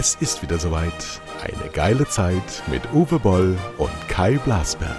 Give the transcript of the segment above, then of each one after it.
Es ist wieder soweit. Eine geile Zeit mit Uwe Boll und Kai Blasberg.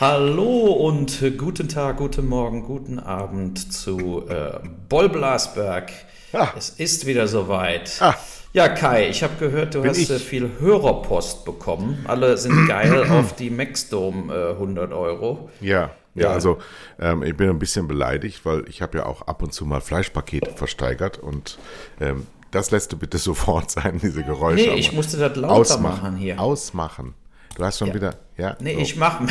Hallo und guten Tag, guten Morgen, guten Abend zu äh, Boll Blasberg. Ah. Es ist wieder soweit. Ah. Ja, Kai, ich habe gehört, du Bin hast ich. äh, viel Hörerpost bekommen. Alle sind geil auf die Maxdome äh, 100 Euro. Ja, ja, Ja. also ähm, ich bin ein bisschen beleidigt, weil ich habe ja auch ab und zu mal Fleischpakete versteigert und ähm, das lässt du bitte sofort sein, diese Geräusche. Nee, ich musste das lauter ausmachen, machen hier. Ausmachen. Du hast schon wieder, ja. Nee, so. ich mache.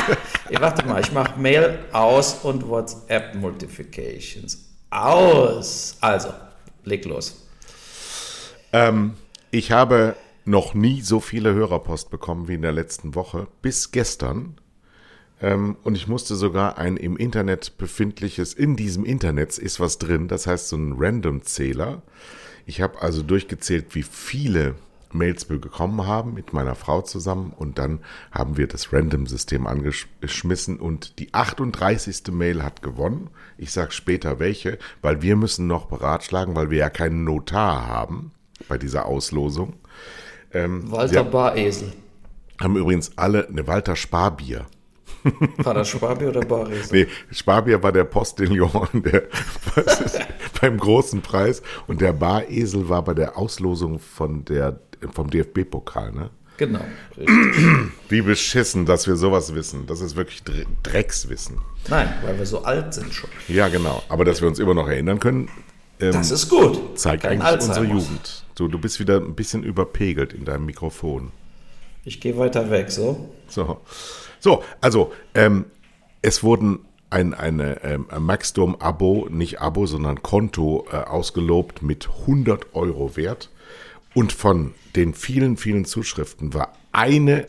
Ey, warte mal, ich mache Mail aus und WhatsApp Notifications aus. Also, leg los. Ähm, ich habe noch nie so viele Hörerpost bekommen wie in der letzten Woche, bis gestern. Ähm, und ich musste sogar ein im Internet befindliches, in diesem Internet ist was drin, das heißt so ein Random-Zähler. Ich habe also durchgezählt, wie viele Mails wir bekommen haben mit meiner Frau zusammen und dann haben wir das Random-System angeschmissen und die 38. Mail hat gewonnen. Ich sage später welche, weil wir müssen noch beratschlagen, weil wir ja keinen Notar haben bei dieser Auslosung. Walter Ja. Baresel. Haben übrigens alle eine Walter Sparbier. War das Sparbier oder Baresel? Nee, Sparbier war der Postillon der, ist, beim großen Preis und der Baresel war bei der Auslosung von der, vom DFB-Pokal, ne? Genau, richtig. Wie beschissen, dass wir sowas wissen. Das ist wirklich Dre- Dreckswissen. Nein, weil wir so alt sind schon. Ja, genau. Aber dass wir uns immer noch erinnern können, ähm, Das ist gut. zeigt Kein eigentlich unsere Alzheimer. Jugend. Du, du bist wieder ein bisschen überpegelt in deinem Mikrofon. Ich gehe weiter weg, so. So, so also ähm, es wurden ein eine, ähm, ein Maxdom-Abo, nicht Abo, sondern Konto äh, ausgelobt mit 100 Euro wert. Und von den vielen, vielen Zuschriften war eine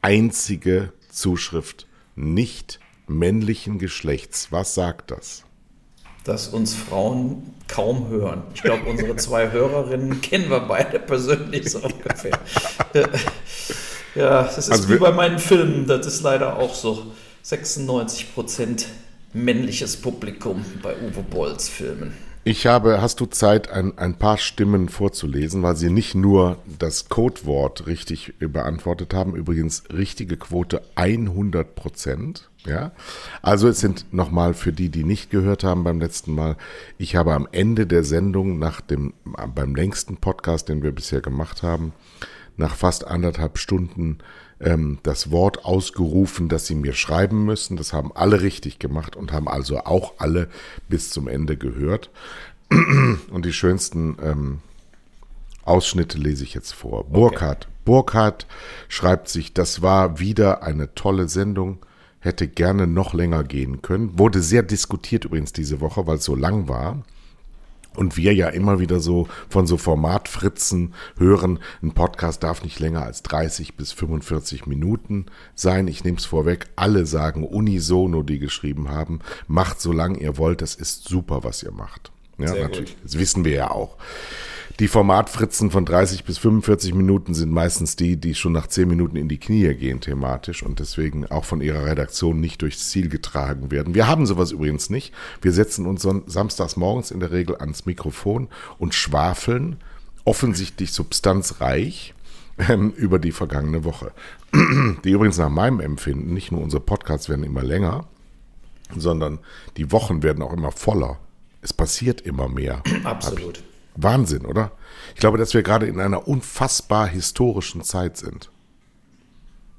einzige Zuschrift nicht männlichen Geschlechts. Was sagt das? Dass uns Frauen kaum hören. Ich glaube, unsere zwei Hörerinnen kennen wir beide persönlich so ungefähr. Äh, ja, das ist Also wie bei meinen Filmen. Das ist leider auch so. 96 Prozent männliches Publikum bei Uwe Bolls Filmen. Ich habe, hast du Zeit, ein, ein paar Stimmen vorzulesen, weil sie nicht nur das Codewort richtig beantwortet haben, übrigens richtige Quote 100 Prozent. Ja, also es sind nochmal für die, die nicht gehört haben beim letzten Mal. Ich habe am Ende der Sendung nach dem, beim längsten Podcast, den wir bisher gemacht haben, nach fast anderthalb Stunden ähm, das Wort ausgerufen, das sie mir schreiben müssen. Das haben alle richtig gemacht und haben also auch alle bis zum Ende gehört. Und die schönsten ähm, Ausschnitte lese ich jetzt vor. Burkhardt. Burkhardt schreibt sich, das war wieder eine tolle Sendung, hätte gerne noch länger gehen können. Wurde sehr diskutiert übrigens diese Woche, weil es so lang war. Und wir ja immer wieder so von so Formatfritzen hören, ein Podcast darf nicht länger als 30 bis 45 Minuten sein. Ich nehme es vorweg, alle sagen unisono, die geschrieben haben, macht so lang ihr wollt, das ist super, was ihr macht. Ja, Sehr natürlich. Das wissen wir ja auch. Die Formatfritzen von 30 bis 45 Minuten sind meistens die, die schon nach 10 Minuten in die Knie gehen thematisch und deswegen auch von ihrer Redaktion nicht durchs Ziel getragen werden. Wir haben sowas übrigens nicht. Wir setzen uns samstags morgens in der Regel ans Mikrofon und schwafeln offensichtlich substanzreich ähm, über die vergangene Woche. Die übrigens nach meinem Empfinden, nicht nur unsere Podcasts werden immer länger, sondern die Wochen werden auch immer voller. Es passiert immer mehr. Absolut. Wahnsinn, oder? Ich glaube, dass wir gerade in einer unfassbar historischen Zeit sind.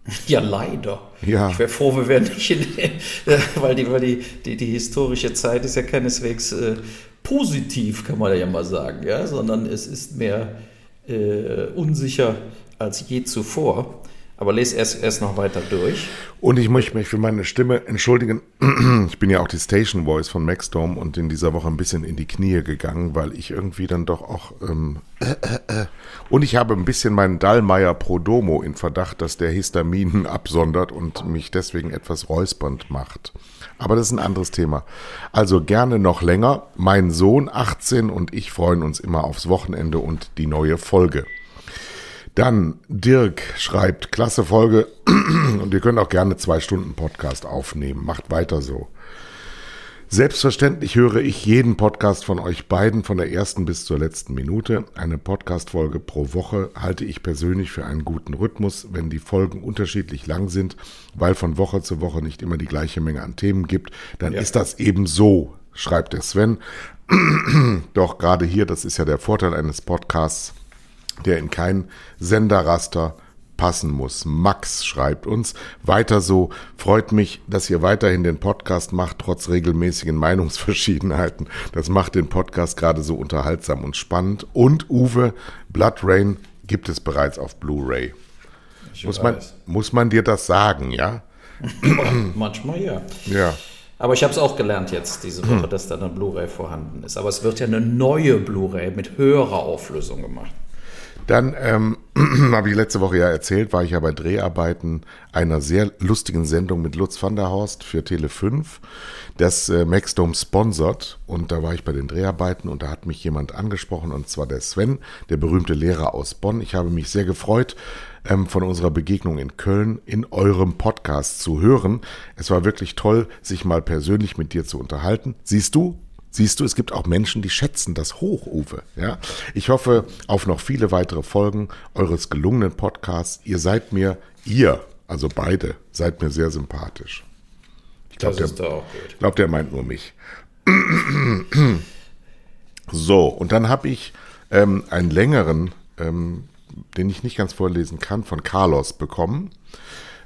Ja, leider. Ja. Ich wäre froh, wir wären nicht in, äh, weil, die, weil die, die, die historische Zeit ist ja keineswegs äh, positiv, kann man ja mal sagen, ja, sondern es ist mehr äh, unsicher als je zuvor. Aber lese erst, erst noch weiter durch. Und ich möchte mich für meine Stimme entschuldigen. Ich bin ja auch die Station Voice von Maxdome und in dieser Woche ein bisschen in die Knie gegangen, weil ich irgendwie dann doch auch. Ähm, äh, äh, äh. Und ich habe ein bisschen meinen Dallmayr Prodomo in Verdacht, dass der Histaminen absondert und mich deswegen etwas räuspernd macht. Aber das ist ein anderes Thema. Also gerne noch länger. Mein Sohn 18 und ich freuen uns immer aufs Wochenende und die neue Folge. Dann Dirk schreibt, klasse Folge und ihr könnt auch gerne zwei Stunden Podcast aufnehmen. Macht weiter so. Selbstverständlich höre ich jeden Podcast von euch beiden von der ersten bis zur letzten Minute. Eine Podcast-Folge pro Woche halte ich persönlich für einen guten Rhythmus, wenn die Folgen unterschiedlich lang sind, weil von Woche zu Woche nicht immer die gleiche Menge an Themen gibt, dann ja. ist das eben so, schreibt der Sven. Doch gerade hier, das ist ja der Vorteil eines Podcasts, der in kein Senderraster passen muss. Max schreibt uns weiter so. Freut mich, dass ihr weiterhin den Podcast macht, trotz regelmäßigen Meinungsverschiedenheiten. Das macht den Podcast gerade so unterhaltsam und spannend. Und Uwe, Blood Rain gibt es bereits auf Blu-ray. Muss man, muss man dir das sagen, ja? Manchmal ja. Ja. Aber ich habe es auch gelernt jetzt diese Woche, hm. dass da eine Blu-ray vorhanden ist. Aber es wird ja eine neue Blu-ray mit höherer Auflösung gemacht. Dann ähm, habe ich letzte Woche ja erzählt, war ich ja bei Dreharbeiten einer sehr lustigen Sendung mit Lutz van der Horst für Tele 5, das äh, Maxdome sponsert. Und da war ich bei den Dreharbeiten und da hat mich jemand angesprochen und zwar der Sven, der berühmte Lehrer aus Bonn. Ich habe mich sehr gefreut, ähm, von unserer Begegnung in Köln in eurem Podcast zu hören. Es war wirklich toll, sich mal persönlich mit dir zu unterhalten. Siehst du, Siehst du, es gibt auch Menschen, die schätzen das hoch, Uwe. Ja? Ich hoffe auf noch viele weitere Folgen eures gelungenen Podcasts. Ihr seid mir, ihr, also beide, seid mir sehr sympathisch. Ich glaube, der, glaub, der meint nur mich. so, und dann habe ich ähm, einen längeren, ähm, den ich nicht ganz vorlesen kann, von Carlos bekommen.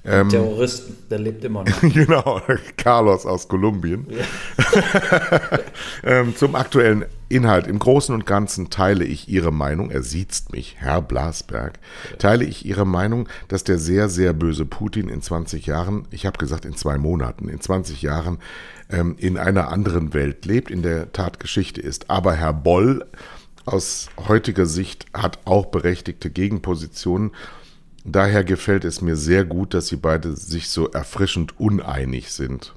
Ähm, Terroristen, der lebt immer noch. genau, Carlos aus Kolumbien. Ja. ähm, zum aktuellen Inhalt. Im Großen und Ganzen teile ich Ihre Meinung, er sieht mich, Herr Blasberg, teile ich Ihre Meinung, dass der sehr, sehr böse Putin in 20 Jahren, ich habe gesagt in zwei Monaten, in 20 Jahren ähm, in einer anderen Welt lebt, in der Tat Geschichte ist. Aber Herr Boll aus heutiger Sicht hat auch berechtigte Gegenpositionen Daher gefällt es mir sehr gut, dass sie beide sich so erfrischend uneinig sind.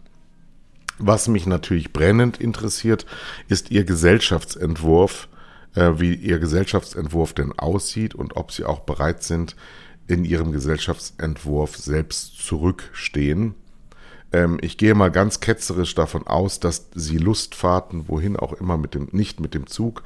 Was mich natürlich brennend interessiert, ist ihr Gesellschaftsentwurf, äh, wie ihr Gesellschaftsentwurf denn aussieht und ob sie auch bereit sind, in ihrem Gesellschaftsentwurf selbst zurückstehen. Ähm, ich gehe mal ganz ketzerisch davon aus, dass sie Lustfahrten, wohin auch immer, mit dem, nicht mit dem Zug,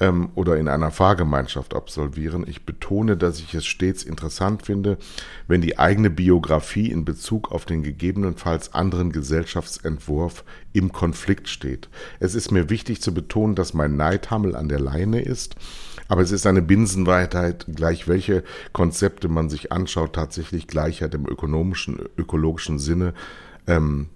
ähm, oder in einer Fahrgemeinschaft absolvieren. Ich betone, dass ich es stets interessant finde, wenn die eigene Biografie in Bezug auf den gegebenenfalls anderen Gesellschaftsentwurf im Konflikt steht. Es ist mir wichtig zu betonen, dass mein Neidhammel an der Leine ist, aber es ist eine Binsenweitheit, gleich welche Konzepte man sich anschaut, tatsächlich Gleichheit im ökonomischen, ökologischen Sinne ähm,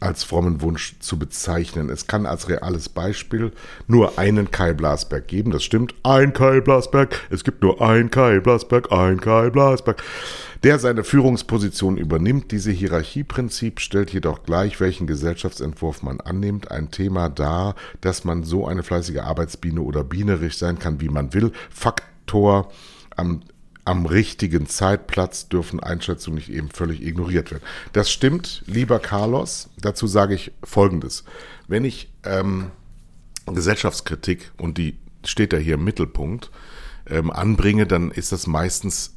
als frommen Wunsch zu bezeichnen. Es kann als reales Beispiel nur einen Kai Blasberg geben. Das stimmt, ein Kai Blasberg. Es gibt nur ein Kai Blasberg, ein Kai Blasberg, der seine Führungsposition übernimmt. Diese Hierarchieprinzip stellt jedoch gleich, welchen Gesellschaftsentwurf man annimmt, ein Thema dar, dass man so eine fleißige Arbeitsbiene oder bienerisch sein kann, wie man will. Faktor am am richtigen Zeitplatz dürfen Einschätzungen nicht eben völlig ignoriert werden. Das stimmt, lieber Carlos. Dazu sage ich Folgendes. Wenn ich ähm, Gesellschaftskritik, und die steht ja hier im Mittelpunkt, ähm, anbringe, dann ist das meistens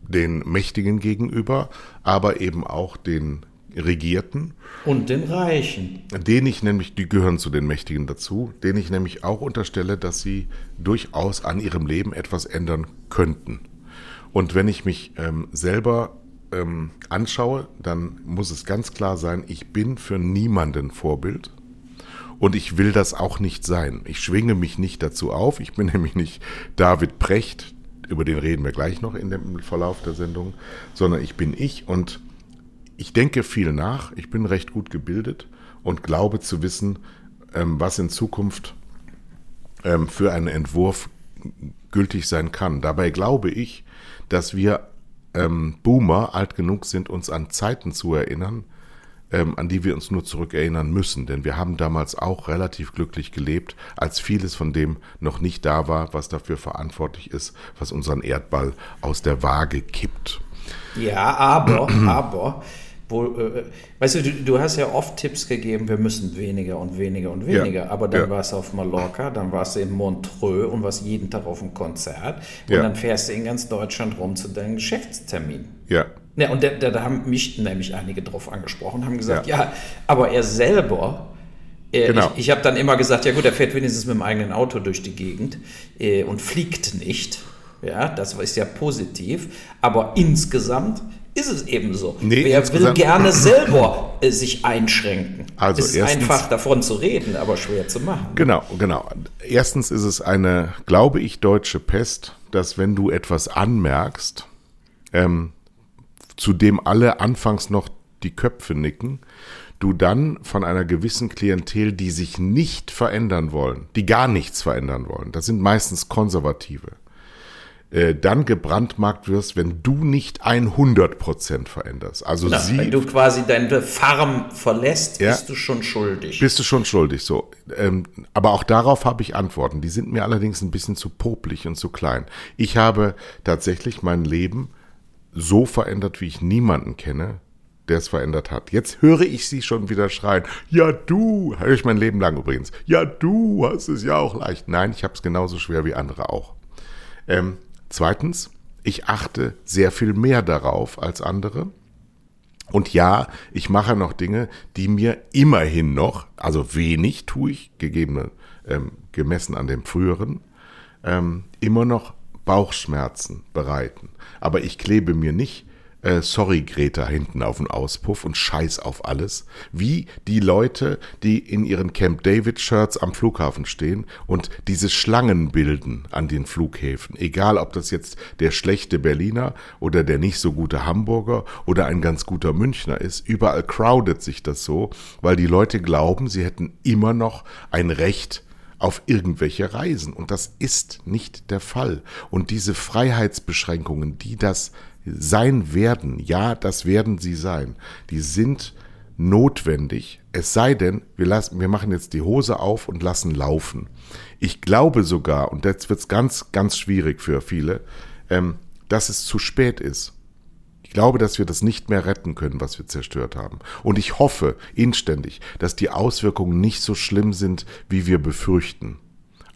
den Mächtigen gegenüber, aber eben auch den Regierten. Und den Reichen. Den ich nämlich, die gehören zu den Mächtigen dazu, denen ich nämlich auch unterstelle, dass sie durchaus an ihrem Leben etwas ändern könnten. Und wenn ich mich ähm, selber ähm, anschaue, dann muss es ganz klar sein, ich bin für niemanden Vorbild. Und ich will das auch nicht sein. Ich schwinge mich nicht dazu auf. Ich bin nämlich nicht David Precht, über den reden wir gleich noch in dem Verlauf der Sendung, sondern ich bin ich und ich denke viel nach, ich bin recht gut gebildet und glaube zu wissen, ähm, was in Zukunft ähm, für einen Entwurf gültig sein kann. Dabei glaube ich, dass wir ähm, Boomer alt genug sind, uns an Zeiten zu erinnern, an die wir uns nur zurückerinnern müssen. Denn wir haben damals auch relativ glücklich gelebt, als vieles von dem noch nicht da war, was dafür verantwortlich ist, was unseren Erdball aus der Waage kippt. Ja, aber, aber wo, äh, weißt du, du, du, hast ja oft Tipps gegeben, wir müssen weniger und weniger und weniger, ja. aber dann ja. warst du auf Mallorca, dann warst du in Montreux und warst jeden Tag auf einem Konzert und ja. dann fährst du in ganz Deutschland rum zu deinem Geschäftstermin. Ja. Ja, und da, da haben mich nämlich einige drauf angesprochen, haben gesagt, ja, ja aber er selber äh, genau. Ich, ich habe dann immer gesagt, ja gut, er fährt wenigstens mit dem eigenen Auto durch die Gegend äh, und fliegt nicht. Ja, das ist ja positiv. Aber insgesamt ist es eben so. Nee, Wer will gerne selber äh, sich einschränken? Also es ist erstens, einfach davon zu reden, aber schwer zu machen. Genau, genau. Erstens ist es eine, glaube ich, deutsche Pest, dass wenn du etwas anmerkst, ähm, zu dem alle anfangs noch die Köpfe nicken, du dann von einer gewissen Klientel, die sich nicht verändern wollen, die gar nichts verändern wollen, das sind meistens Konservative, äh, dann gebrandmarkt wirst, wenn du nicht 100% veränderst. Also Na, sie, wenn du quasi deine Farm verlässt, ja, bist du schon schuldig. Bist du schon schuldig, so. Ähm, aber auch darauf habe ich Antworten. Die sind mir allerdings ein bisschen zu popelig und zu klein. Ich habe tatsächlich mein Leben so verändert, wie ich niemanden kenne, der es verändert hat. Jetzt höre ich sie schon wieder schreien. Ja, du, höre ich mein Leben lang übrigens. Ja, du hast es ja auch leicht. Nein, ich habe es genauso schwer wie andere auch. Ähm, Zweitens, ich achte sehr viel mehr darauf als andere. Und ja, ich mache noch Dinge, die mir immerhin noch, also wenig tue ich, gegebene, ähm, gemessen an dem früheren, ähm, immer noch Bauchschmerzen bereiten. Aber ich klebe mir nicht äh, sorry Greta hinten auf den Auspuff und scheiß auf alles, wie die Leute, die in ihren Camp David Shirts am Flughafen stehen und diese Schlangen bilden an den Flughäfen, egal ob das jetzt der schlechte Berliner oder der nicht so gute Hamburger oder ein ganz guter Münchner ist, überall crowdet sich das so, weil die Leute glauben, sie hätten immer noch ein Recht auf irgendwelche Reisen. Und das ist nicht der Fall. Und diese Freiheitsbeschränkungen, die das sein werden, ja, das werden sie sein, die sind notwendig, es sei denn, wir, lassen, wir machen jetzt die Hose auf und lassen laufen. Ich glaube sogar, und jetzt wird es ganz, ganz schwierig für viele, ähm, dass es zu spät ist. Ich glaube, dass wir das nicht mehr retten können, was wir zerstört haben. Und ich hoffe inständig, dass die Auswirkungen nicht so schlimm sind, wie wir befürchten.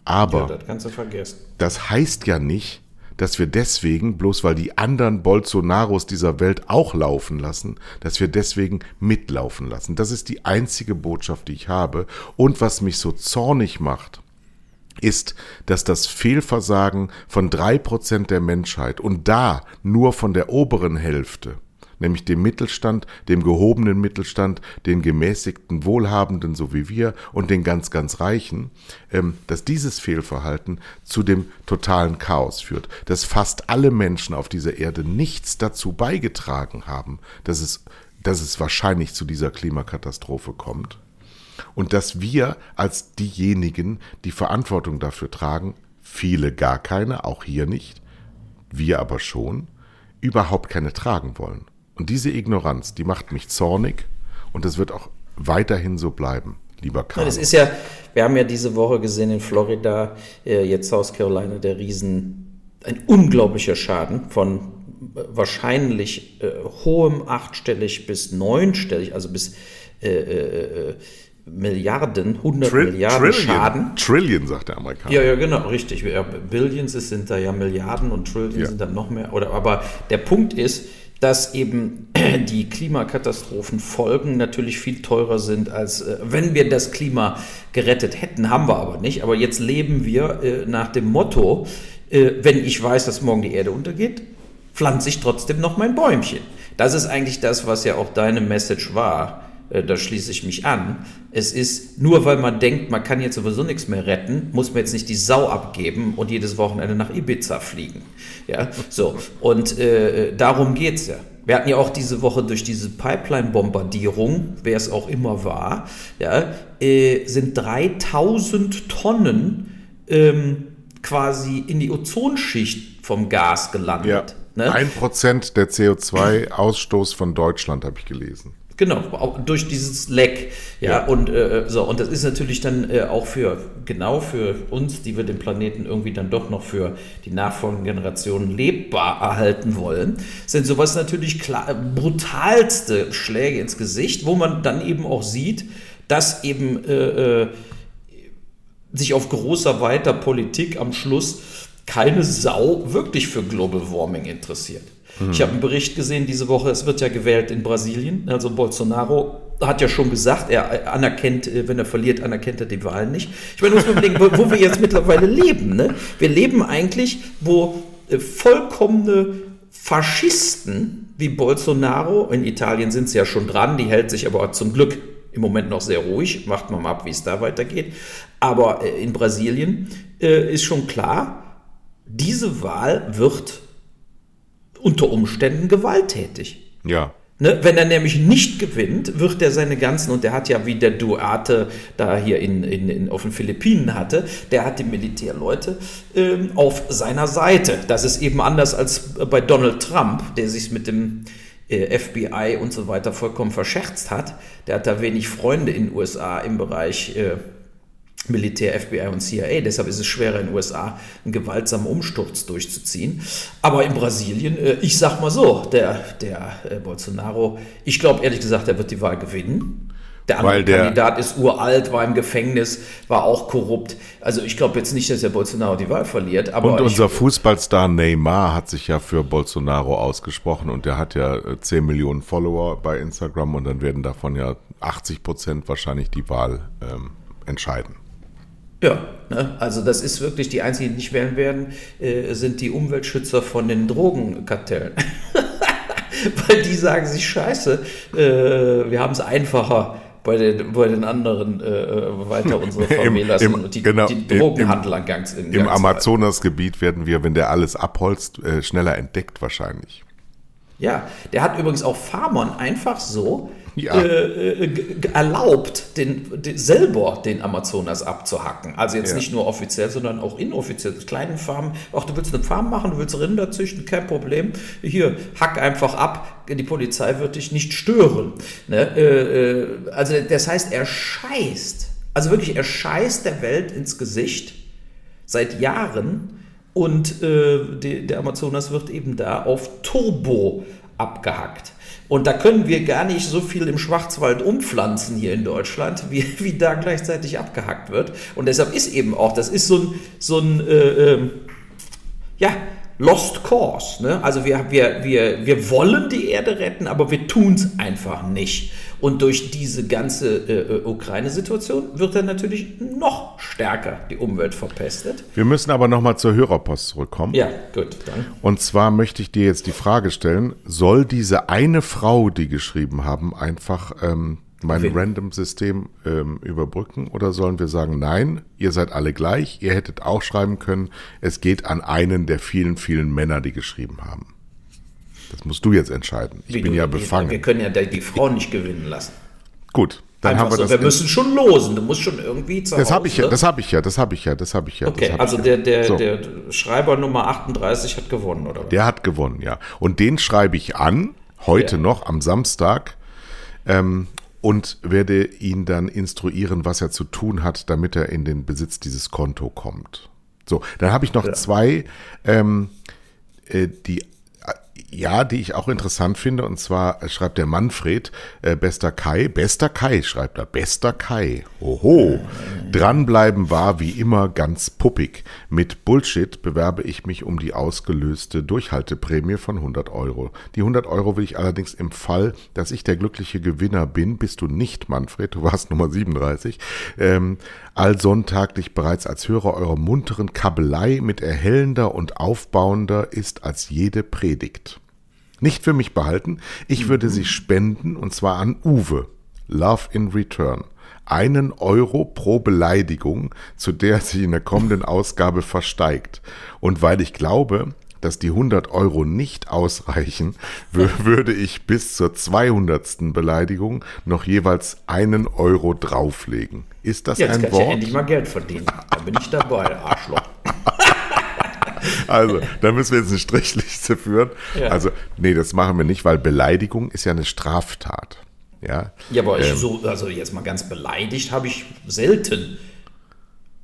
Aber ja, das, das heißt ja nicht, dass wir deswegen, bloß weil die anderen Bolsonaros dieser Welt auch laufen lassen, dass wir deswegen mitlaufen lassen. Das ist die einzige Botschaft, die ich habe. Und was mich so zornig macht, ist, dass das Fehlversagen von drei Prozent der Menschheit und da nur von der oberen Hälfte nämlich dem Mittelstand, dem gehobenen Mittelstand, den gemäßigten Wohlhabenden, so wie wir, und den ganz, ganz Reichen, ähm, dass dieses Fehlverhalten zu dem totalen Chaos führt, dass fast alle Menschen auf dieser Erde nichts dazu beigetragen haben, dass es, dass es wahrscheinlich zu dieser Klimakatastrophe kommt. Und dass wir als diejenigen, die Verantwortung dafür tragen, viele gar keine, auch hier nicht, wir aber schon, überhaupt keine tragen wollen. Und diese Ignoranz, die macht mich zornig und das wird auch weiterhin so bleiben, lieber Karl. Das ist ja, wir haben ja diese Woche gesehen in Florida, äh, jetzt South Carolina, der Riesen, ein unglaublicher Schaden von wahrscheinlich äh, hohem achtstellig bis neunstellig, also bis äh, äh, äh Milliarden, 100 Tri Milliarden Trillion, Schaden. Trillion, sagt der Amerikaner. Ja, ja, genau, richtig. Ja, Billions sind da ja Milliarden und Trillion ja. sind dann noch mehr. Oder, aber der Punkt ist, dass eben die Klimakatastrophenfolgen natürlich viel teurer sind, als äh, wenn wir das Klima gerettet hätten, haben wir aber nicht. Aber jetzt leben wir äh, nach dem Motto, äh, wenn ich weiß, dass morgen die Erde untergeht, pflanze ich trotzdem noch mein Bäumchen. Das ist eigentlich das, was ja auch deine Message war. Äh, da schließe ich mich an. Es ist nur, weil man denkt, man kann jetzt sowieso nichts mehr retten, muss man jetzt nicht die Sau abgeben und jedes Wochenende nach Ibiza fliegen. Ja, so. Und äh, darum es ja. Wir hatten ja auch diese Woche durch diese Pipeline-Bombardierung, wer es auch immer war, ja, äh, sind 3000 Tonnen ähm, quasi in die Ozonschicht vom Gas gelandet. Ja. Ne? Ein Prozent der CO2-Ausstoß von Deutschland habe ich gelesen. Genau, auch durch dieses Leck. Ja, ja. und äh, so, und das ist natürlich dann äh, auch für genau für uns, die wir den Planeten irgendwie dann doch noch für die nachfolgenden Generationen lebbar erhalten wollen, sind sowas natürlich klar, brutalste Schläge ins Gesicht, wo man dann eben auch sieht, dass eben äh, äh sich auf großer weiter Politik am Schluss keine Sau wirklich für Global Warming interessiert. Mhm. Ich habe einen Bericht gesehen diese Woche, es wird ja gewählt in Brasilien. Also Bolsonaro hat ja schon gesagt, er anerkennt, äh, wenn er verliert, anerkennt er die Wahlen nicht. Ich meine, muss man wo, wo wir jetzt mittlerweile leben. Ne? Wir leben eigentlich, wo äh, vollkommene Faschisten wie Bolsonaro, in Italien sind sie ja schon dran, die hält sich aber zum Glück im Moment noch sehr ruhig, macht man mal ab, wie es da weitergeht. Aber äh, in Brasilien äh, ist schon klar, diese Wahl wird unter Umständen gewalttätig. Ja. Ne, wenn er nämlich nicht gewinnt, wird er seine ganzen, und der hat ja wie der Duarte da hier in, in, in auf den Philippinen hatte, der hat die Militärleute ähm, auf seiner Seite. Das ist eben anders als bei Donald Trump, der sich mit dem äh, FBI und so weiter vollkommen verscherzt hat. Der hat da wenig Freunde in den USA im Bereich äh, Militär, FBI und CIA. Deshalb ist es schwerer in den USA einen gewaltsamen Umsturz durchzuziehen. Aber in Brasilien, äh, ich sag mal so, der, der äh, Bolsonaro, ich glaube ehrlich gesagt, er wird die Wahl gewinnen. Der andere der, Kandidat ist uralt, war im Gefängnis, war auch korrupt. Also ich glaube jetzt nicht, dass der Bolsonaro die Wahl verliert. Aber und unser Fußballstar Neymar hat sich ja für Bolsonaro ausgesprochen und der hat ja 10 äh, Millionen Follower bei Instagram und dann werden davon ja 80 Prozent wahrscheinlich die Wahl ähm, entscheiden. Ja, ne? also das ist wirklich die einzigen, die nicht wählen werden, äh, sind die Umweltschützer von den Drogenkartellen. Weil die sagen sich, scheiße, äh, wir haben es einfacher bei den, bei den anderen äh, äh weiter unsere Familien lassen und die, genau, die Drogenhandel im, an Gangs Im Amazonasgebiet werden wir, wenn der alles abholzt, äh, schneller entdeckt wahrscheinlich. Ja, der hat übrigens auch Farmern einfach so ja. äh, äh erlaubt, den, den, selber den Amazonas abzuhacken. Also jetzt ja. nicht nur offiziell, sondern auch inoffiziell. Kleinen Farmen, auch du willst eine Farm machen, du willst Rinder züchten, kein Problem. Hier, hack einfach ab, die Polizei wird dich nicht stören. Ne? Äh, äh also das heißt, er scheißt, also wirklich, er scheißt der Welt ins Gesicht seit Jahren. Und äh, die, der Amazonas wird eben da auf Turbo abgehackt. Und da können wir gar nicht so viel im Schwarzwald umpflanzen hier in Deutschland, wie, wie da gleichzeitig abgehackt wird. Und deshalb ist eben auch, das ist so ein, so ein äh, äh, ja, Lost Cause. Ne? Also wir, wir, wir, wir wollen die Erde retten, aber wir tun es einfach nicht. Und durch diese ganze äh, Ukraine-Situation wird dann natürlich noch stärker die Umwelt verpestet. Wir müssen aber nochmal zur Hörerpost zurückkommen. Ja, gut. Dann. Und zwar möchte ich dir jetzt die Frage stellen, soll diese eine Frau, die geschrieben haben, einfach ähm, mein Random-System ähm, überbrücken oder sollen wir sagen, nein, ihr seid alle gleich, ihr hättet auch schreiben können, es geht an einen der vielen, vielen Männer, die geschrieben haben. Das musst du jetzt entscheiden. Ich Wie bin ja befangen. Wir können ja die Frau nicht gewinnen lassen. Gut, dann Einfach haben wir so. das. Wir müssen schon losen. Du musst schon irgendwie zu Das habe ich ja, das habe ich ja, das habe ich ja, das habe ich ja. Okay, also der, der, so. der Schreiber Nummer 38 hat gewonnen, oder? Der hat gewonnen, ja. Und den schreibe ich an, heute ja. noch am Samstag. Ähm, und werde ihn dann instruieren, was er zu tun hat, damit er in den Besitz dieses Konto kommt. So, dann habe ich noch ja. zwei, ähm, äh, die ja, die ich auch interessant finde. Und zwar schreibt der Manfred, äh, bester Kai, bester Kai schreibt er, bester Kai. Oho. Dranbleiben war wie immer ganz puppig. Mit Bullshit bewerbe ich mich um die ausgelöste Durchhalteprämie von 100 Euro. Die 100 Euro will ich allerdings im Fall, dass ich der glückliche Gewinner bin, bist du nicht, Manfred, du warst Nummer 37, ähm, allsonntäglich bereits als Hörer eurer munteren Kabelei mit erhellender und aufbauender ist als jede Predigt. Nicht für mich behalten, ich würde sie spenden und zwar an Uwe. Love in Return. Einen Euro pro Beleidigung, zu der sich in der kommenden Ausgabe versteigt. Und weil ich glaube, dass die 100 Euro nicht ausreichen, würde ich bis zur 200. Beleidigung noch jeweils einen Euro drauflegen. Ist das ja, ein Wort? Jetzt kannst du endlich mal Geld verdienen. Da bin ich dabei, Arschloch. Also, da müssen wir jetzt eine Strichliste führen. Ja. Also, nee, das machen wir nicht, weil Beleidigung ist ja eine Straftat. Ja, Ja, aber ich Ähm, so, also jetzt mal ganz beleidigt habe ich selten.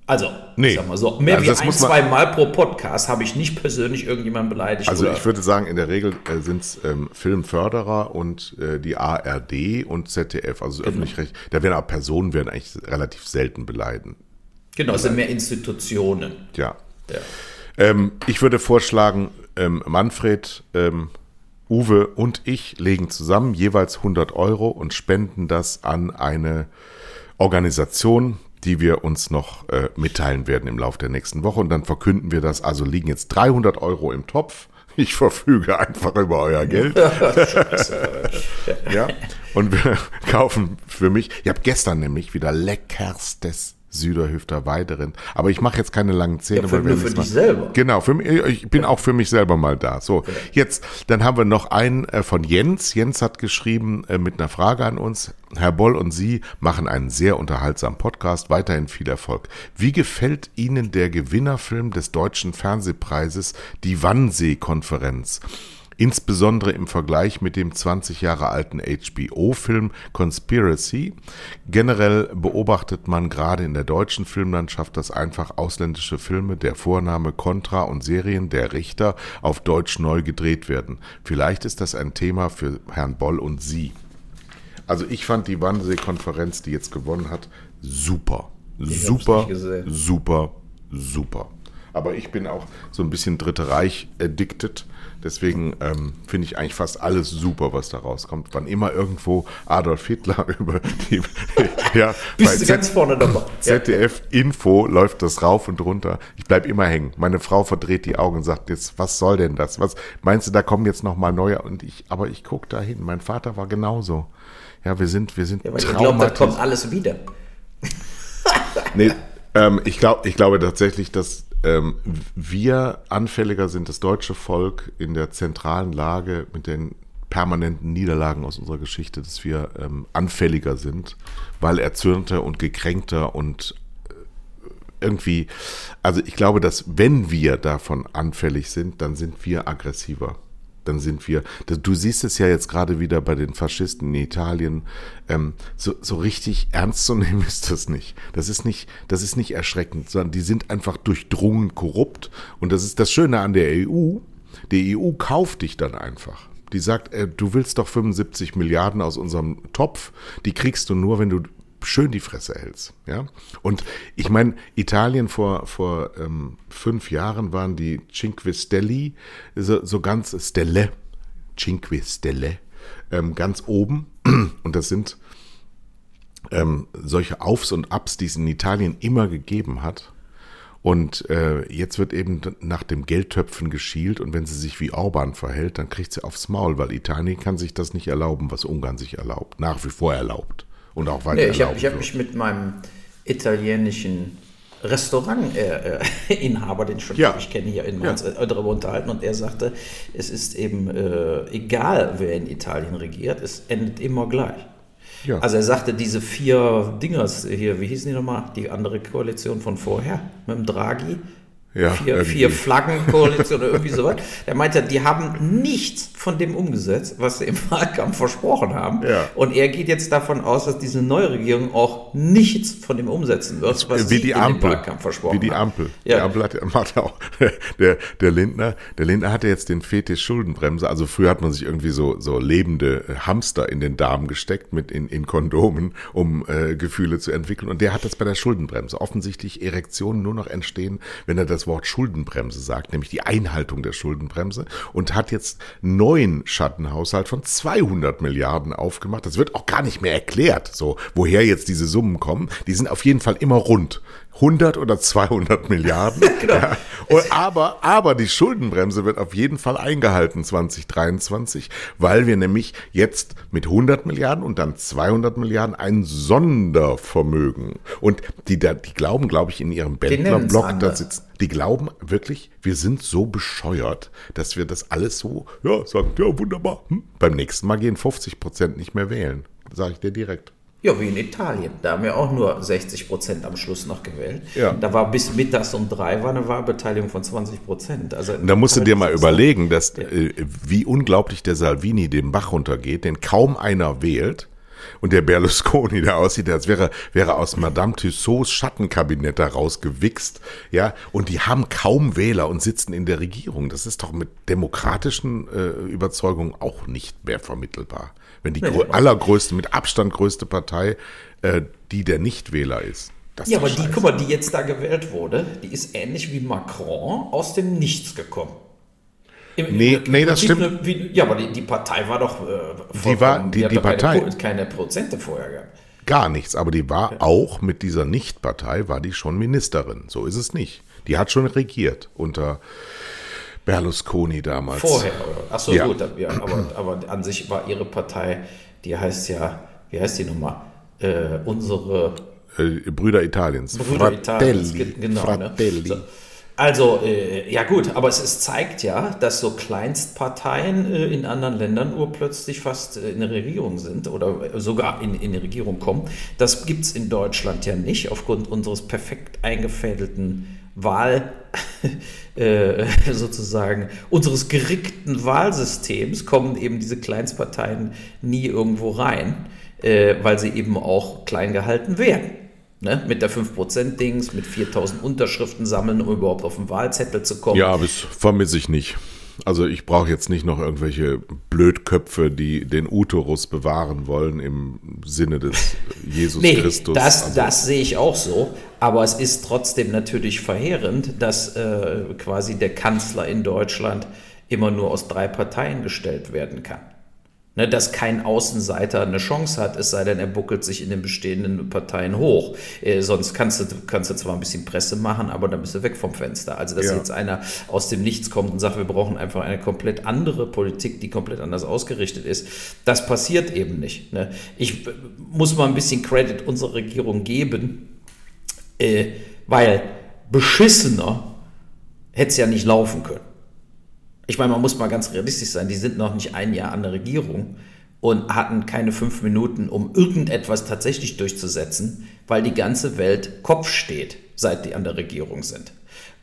Also, Nee. ich sag mal so, mehr Also wie ein, zwei Mal pro Podcast habe ich nicht persönlich irgendjemanden beleidigt. Also oder- ich würde sagen, in der Regel äh, sind es ähm, Filmförderer und äh, die ARD und ZDF, also Genau. öffentlich-recht. Da werden aber Personen werden eigentlich relativ selten beleiden. genau, es sind mehr Institutionen. Ja. Ja. Ähm, ich würde vorschlagen, ähm, Manfred, ähm, Uwe und ich legen zusammen jeweils 100 Euro und spenden das an eine Organisation, die wir uns noch äh, mitteilen werden im Laufe der nächsten Woche. Und dann verkünden wir das. Also liegen jetzt 300 Euro im Topf. Ich verfüge einfach über euer Geld. ja. Und wir kaufen für mich, ich habe gestern nämlich wieder leckerstes Süderhüfter Weiderind. Aber ich mache jetzt keine langen Zähne. Ja, für- weil für dich Mal- selber. Genau, für mich, ich bin auch für mich selber mal da. So, jetzt, dann haben wir noch einen äh, von Jens. Jens hat geschrieben äh, mit einer Frage an uns. Herr Boll und Sie machen einen sehr unterhaltsamen Podcast. Weiterhin viel Erfolg. Wie gefällt Ihnen der Gewinnerfilm des Deutschen Fernsehpreises, die Wannsee-Konferenz? Insbesondere im Vergleich mit dem 20 Jahre alten HBO-Film Conspiracy. Generell beobachtet man gerade in der deutschen Filmlandschaft, dass einfach ausländische Filme der Vorname Contra und Serien der Richter auf Deutsch neu gedreht werden. Vielleicht ist das ein Thema für Herrn Boll und Sie. Also ich fand die Wannsee-Konferenz, die jetzt gewonnen hat, super. Super, super, super. Aber ich bin auch so ein bisschen Dritte Reich addicted. Deswegen ähm, finde ich eigentlich fast alles super, was da rauskommt. Wann immer irgendwo Adolf Hitler über die ja, Bist du Z- ganz vorne dabei. ZDF Info läuft das rauf und runter. Ich bleib immer hängen. Meine Frau verdreht die Augen und sagt jetzt, was soll denn das? Was meinst du, da kommen jetzt noch mal neue? Und ich, aber ich guck da hin. Mein Vater war genauso. Ja, wir sind, wir sind Ja, weil ich glaube, da kommt alles wieder. Nee, ähm, ich, glaub, ich glaube tatsächlich, dass ähm, wir anfälliger sind, das deutsche Volk in der zentralen Lage mit den permanenten Niederlagen aus unserer Geschichte, dass wir ähm, anfälliger sind, weil erzürnter und gekränkter und äh, irgendwie, also ich glaube, dass wenn wir davon anfällig sind, dann sind wir aggressiver. Dann sind wir, du siehst es ja jetzt gerade wieder bei den Faschisten in Italien, ähm, so, so richtig ernst zu nehmen ist das nicht. Das ist nicht, das ist nicht erschreckend, sondern die sind einfach durchdrungen korrupt. Und das ist das Schöne an der EU. Die EU kauft dich dann einfach. Die sagt, äh, du willst doch 75 Milliarden aus unserem Topf, die kriegst du nur, wenn du schön die Fresse hältst. Ja? Und ich meine, Italien vor, vor ähm, fünf Jahren waren die Cinque Stelle, so, so ganz Stelle, Cinque Stelle, ähm, ganz oben. Und das sind ähm, solche Aufs und Abs, die es in Italien immer gegeben hat. Und äh, jetzt wird eben nach dem Geldtöpfen geschielt und wenn sie sich wie Orban verhält, dann kriegt sie aufs Maul, weil Italien kann sich das nicht erlauben, was Ungarn sich erlaubt, nach wie vor erlaubt und auch weiter Nee, ich habe ich hab mich mit meinem italienischen Restaurantinhaber, äh, Inhaber, den ich schon Ja. ewig kenne, hier in Mainz äh, darüber unterhalten und er sagte, es ist eben äh, egal, wer in Italien regiert, es endet immer gleich. Ja. Also er sagte, diese vier Dingers hier, wie hießen die nochmal? Die andere Koalition von vorher mit dem Draghi. Ja, vier, irgendwie. vier Flaggenkoalition oder irgendwie sowas. Der meinte, die haben nichts von dem umgesetzt, was sie im Wahlkampf versprochen haben. Ja. Und er geht jetzt davon aus, dass diese neue Regierung auch nichts von dem umsetzen wird, was wie sie die Ampel. Wahlkampf versprochen Wie die haben. Ampel. Ja. Die Ampel hat, hat auch, der, der Lindner, der Lindner hatte jetzt den Fetisch Schuldenbremse. Also früher hat man sich irgendwie so, so lebende Hamster in den Darm gesteckt mit in, in Kondomen, um äh, Gefühle zu entwickeln. Und der hat das bei der Schuldenbremse. Offensichtlich Erektionen nur noch entstehen, wenn er das Wort Schuldenbremse sagt, nämlich die Einhaltung der Schuldenbremse und hat jetzt neuen Schattenhaushalt von 200 Milliarden aufgemacht. Das wird auch gar nicht mehr erklärt, so woher jetzt diese Summen kommen. Die sind auf jeden Fall immer rund. 100 oder 200 Milliarden. Genau. ja. Und, aber, aber die Schuldenbremse wird auf jeden Fall eingehalten 2023, weil wir nämlich jetzt mit 100 Milliarden und dann 200 Milliarden ein Sondervermögen und die, da- die glauben, glaube ich, in ihrem Bändlerblock da sitzen. Die glauben wirklich, wir sind so bescheuert, dass wir das alles so, ja, sagen, ja, wunderbar. Hm. Beim nächsten Mal gehen 50 Prozent nicht mehr wählen. Sage ich dir direkt. Ja, wie in Italien. Da haben wir auch nur 60 Prozent am Schluss noch gewählt. Ja. Da war bis mittags um drei war eine Wahlbeteiligung von 20 Prozent. Also da musst du dir mal überlegen, dass, äh, wie unglaublich der Salvini den Bach runtergeht, den kaum einer wählt. Und der Berlusconi, der aussieht, als wäre, wäre aus Madame Tussauds Schattenkabinett da rausgewichst, ja, und die haben kaum Wähler und sitzen in der Regierung. Das ist doch mit demokratischen äh, Überzeugungen auch nicht mehr vermittelbar. Wenn die allergrößte, mit Abstand größte Partei äh, die der Nichtwähler ist. ja, aber die, guck mal, die jetzt da gewählt wurde, die ist ähnlich wie Macron aus dem Nichts gekommen. Im, nee, im nee das stimmt. Eine, wie, ja, aber die, die Partei war doch. Äh, die war, die, die, die Partei. Keine, keine, Prozente vorher gehabt. Gar nichts, aber die war ja. auch mit dieser Nichtpartei, war die schon Ministerin. So ist es nicht. Die hat schon regiert unter Berlusconi damals. Vorher, ach so, ja. gut, aber, aber an sich war ihre Partei, die heißt ja, wie heißt die nochmal? Äh, unsere äh, Brüder Italiens. Brüder Fratelli. Italiens, genau. Ne? Fratelli. Ne? So. Also, äh, ja gut, aber es, es, zeigt ja, dass so Kleinstparteien äh, in anderen Ländern urplötzlich fast äh, in der Regierung sind oder sogar in, in die Regierung kommen. Das gibt es in Deutschland ja nicht, aufgrund unseres perfekt eingefädelten Wahl, äh, sozusagen, unseres gerickten Wahlsystems kommen eben diese Kleinstparteien nie irgendwo rein, äh, weil sie eben auch klein gehalten werden. Ne, mit der 5%-Dings, mit 4000 Unterschriften sammeln, um überhaupt auf den Wahlzettel zu kommen. Ja, das vermisse ich nicht. Also ich brauche jetzt nicht noch irgendwelche Blödköpfe, die den Uterus bewahren wollen im Sinne des Jesus nee, Christus. Das, also, das sehe ich auch so. Aber es ist trotzdem natürlich verheerend, dass äh, quasi der Kanzler in Deutschland immer nur aus drei Parteien gestellt werden kann. Ne, dass kein Außenseiter eine Chance hat, es sei denn, er buckelt sich in den bestehenden Parteien hoch. Äh, sonst kannst du, kannst du zwar ein bisschen Presse machen, aber dann bist du weg vom Fenster. Also, dass ja. jetzt einer aus dem Nichts kommt und sagt, wir brauchen einfach eine komplett andere Politik, die komplett anders ausgerichtet ist, das passiert eben nicht. Ne? Ich äh, muss mal ein bisschen Credit unserer Regierung geben, äh, weil beschissener hätte es ja nicht laufen können ich meine, man muss mal ganz realistisch sein, die sind noch nicht ein Jahr an der Regierung und hatten keine fünf Minuten, um irgendetwas tatsächlich durchzusetzen, weil die ganze Welt Kopf steht, seit die an der Regierung sind.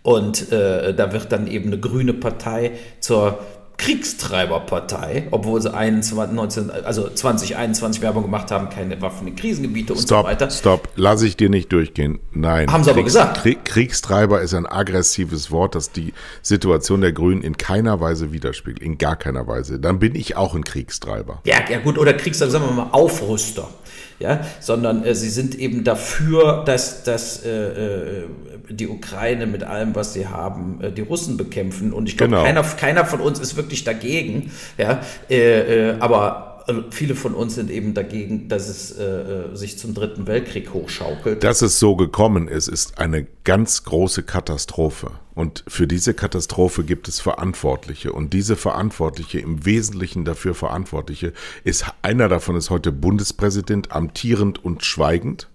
Und äh, da wird dann eben eine grüne Partei zur Kriegstreiberpartei, obwohl sie 21, 19, also 2021 Werbung gemacht haben, keine Waffen in Krisengebiete und stop, so weiter. Stopp, lasse ich dir nicht durchgehen. Nein. Haben sie Kriegs, aber gesagt. Krieg, Kriegstreiber ist ein aggressives Wort, das die Situation der Grünen in keiner Weise widerspiegelt. In gar keiner Weise. Dann bin ich auch ein Kriegstreiber. Ja, ja gut, oder Kriegstreiber, sagen wir mal Aufrüster ja, sondern äh, sie sind eben dafür, dass, dass äh, äh, die Ukraine mit allem, was sie haben, äh, die Russen bekämpfen. Und ich glaube, genau. keiner, keiner von uns ist wirklich dagegen, ja, äh, aber also viele von uns sind eben dagegen, dass es äh, äh, sich zum Dritten Weltkrieg hochschaukelt. Dass es so gekommen ist, ist eine ganz große Katastrophe. Und für diese Katastrophe gibt es Verantwortliche. Und diese Verantwortliche, im Wesentlichen dafür Verantwortliche, ist einer davon ist heute Bundespräsident, amtierend und schweigend.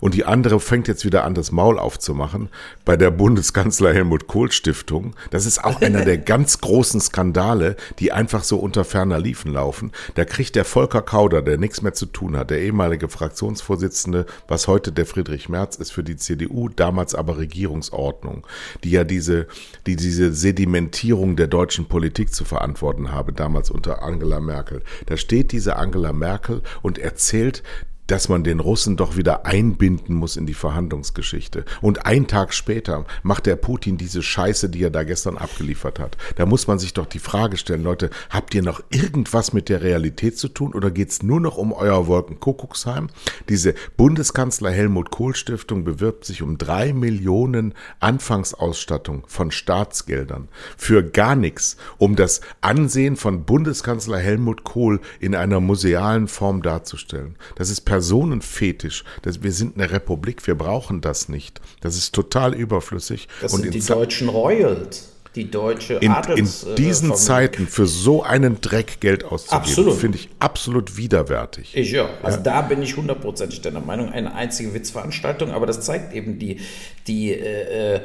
Und die andere fängt jetzt wieder an, das Maul aufzumachen bei der Bundeskanzler Helmut Kohl Stiftung. Das ist auch einer der ganz großen Skandale, die einfach so unter ferner Liefen laufen. Da kriegt der Volker Kauder, der nichts mehr zu tun hat, der ehemalige Fraktionsvorsitzende, was heute der Friedrich Merz ist für die CDU, damals aber Regierungsordnung, die ja diese, die diese Sedimentierung der deutschen Politik zu verantworten habe, damals unter Angela Merkel. Da steht diese Angela Merkel und erzählt, dass man den Russen doch wieder einbinden muss in die Verhandlungsgeschichte. Und ein Tag später macht der Putin diese Scheiße, die er da gestern abgeliefert hat. Da muss man sich doch die Frage stellen, Leute, habt ihr noch irgendwas mit der Realität zu tun oder geht's nur noch um euer Wolkenkuckucksheim? Diese Bundeskanzler Helmut Kohl Stiftung bewirbt sich um drei Millionen Anfangsausstattung von Staatsgeldern für gar nichts, um das Ansehen von Bundeskanzler Helmut Kohl in einer musealen Form darzustellen. Das ist per Personenfetisch. Das, wir sind eine Republik, wir brauchen das nicht. Das ist total überflüssig. Das Und sind die deutschen Royals die deutsche in, Adels, in diesen äh, Zeiten für so einen Dreck Geld auszugeben, finde ich absolut widerwärtig. Ich ja, also ja. da bin ich hundertprozentig deiner Meinung. Eine einzige Witzveranstaltung, aber das zeigt eben die, die äh, äh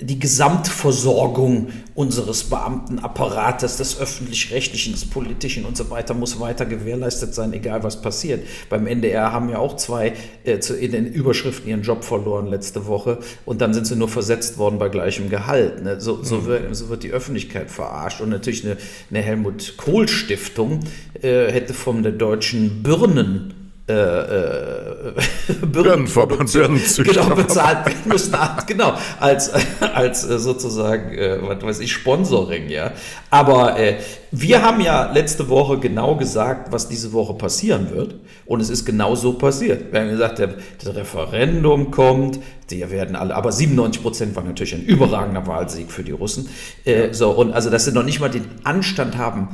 die Gesamtversorgung unseres Beamtenapparates, des öffentlich-rechtlichen, des politischen und so weiter muss weiter gewährleistet sein, egal was passiert. Beim NDR haben ja auch zwei äh, zu, in den Überschriften ihren Job verloren letzte Woche und dann sind sie nur versetzt worden bei gleichem Gehalt. Ne? So, so, mhm. wird, so, wird, die Öffentlichkeit verarscht und natürlich eine, eine Helmut Kohl Stiftung äh, hätte von der deutschen Birnen äh, äh, Birnenverband, genau, bezahlt werden müssen, genau, als, als äh, sozusagen, äh, was weiß ich, Sponsoring, ja. Aber äh, wir haben ja letzte Woche genau gesagt, was diese Woche passieren wird. Und es ist genau so passiert. Wir haben gesagt, der, das Referendum kommt, die werden alle, aber 97 Prozent war natürlich ein überragender Wahlsieg für die Russen. Äh, so, und also, dass sie noch nicht mal den Anstand haben,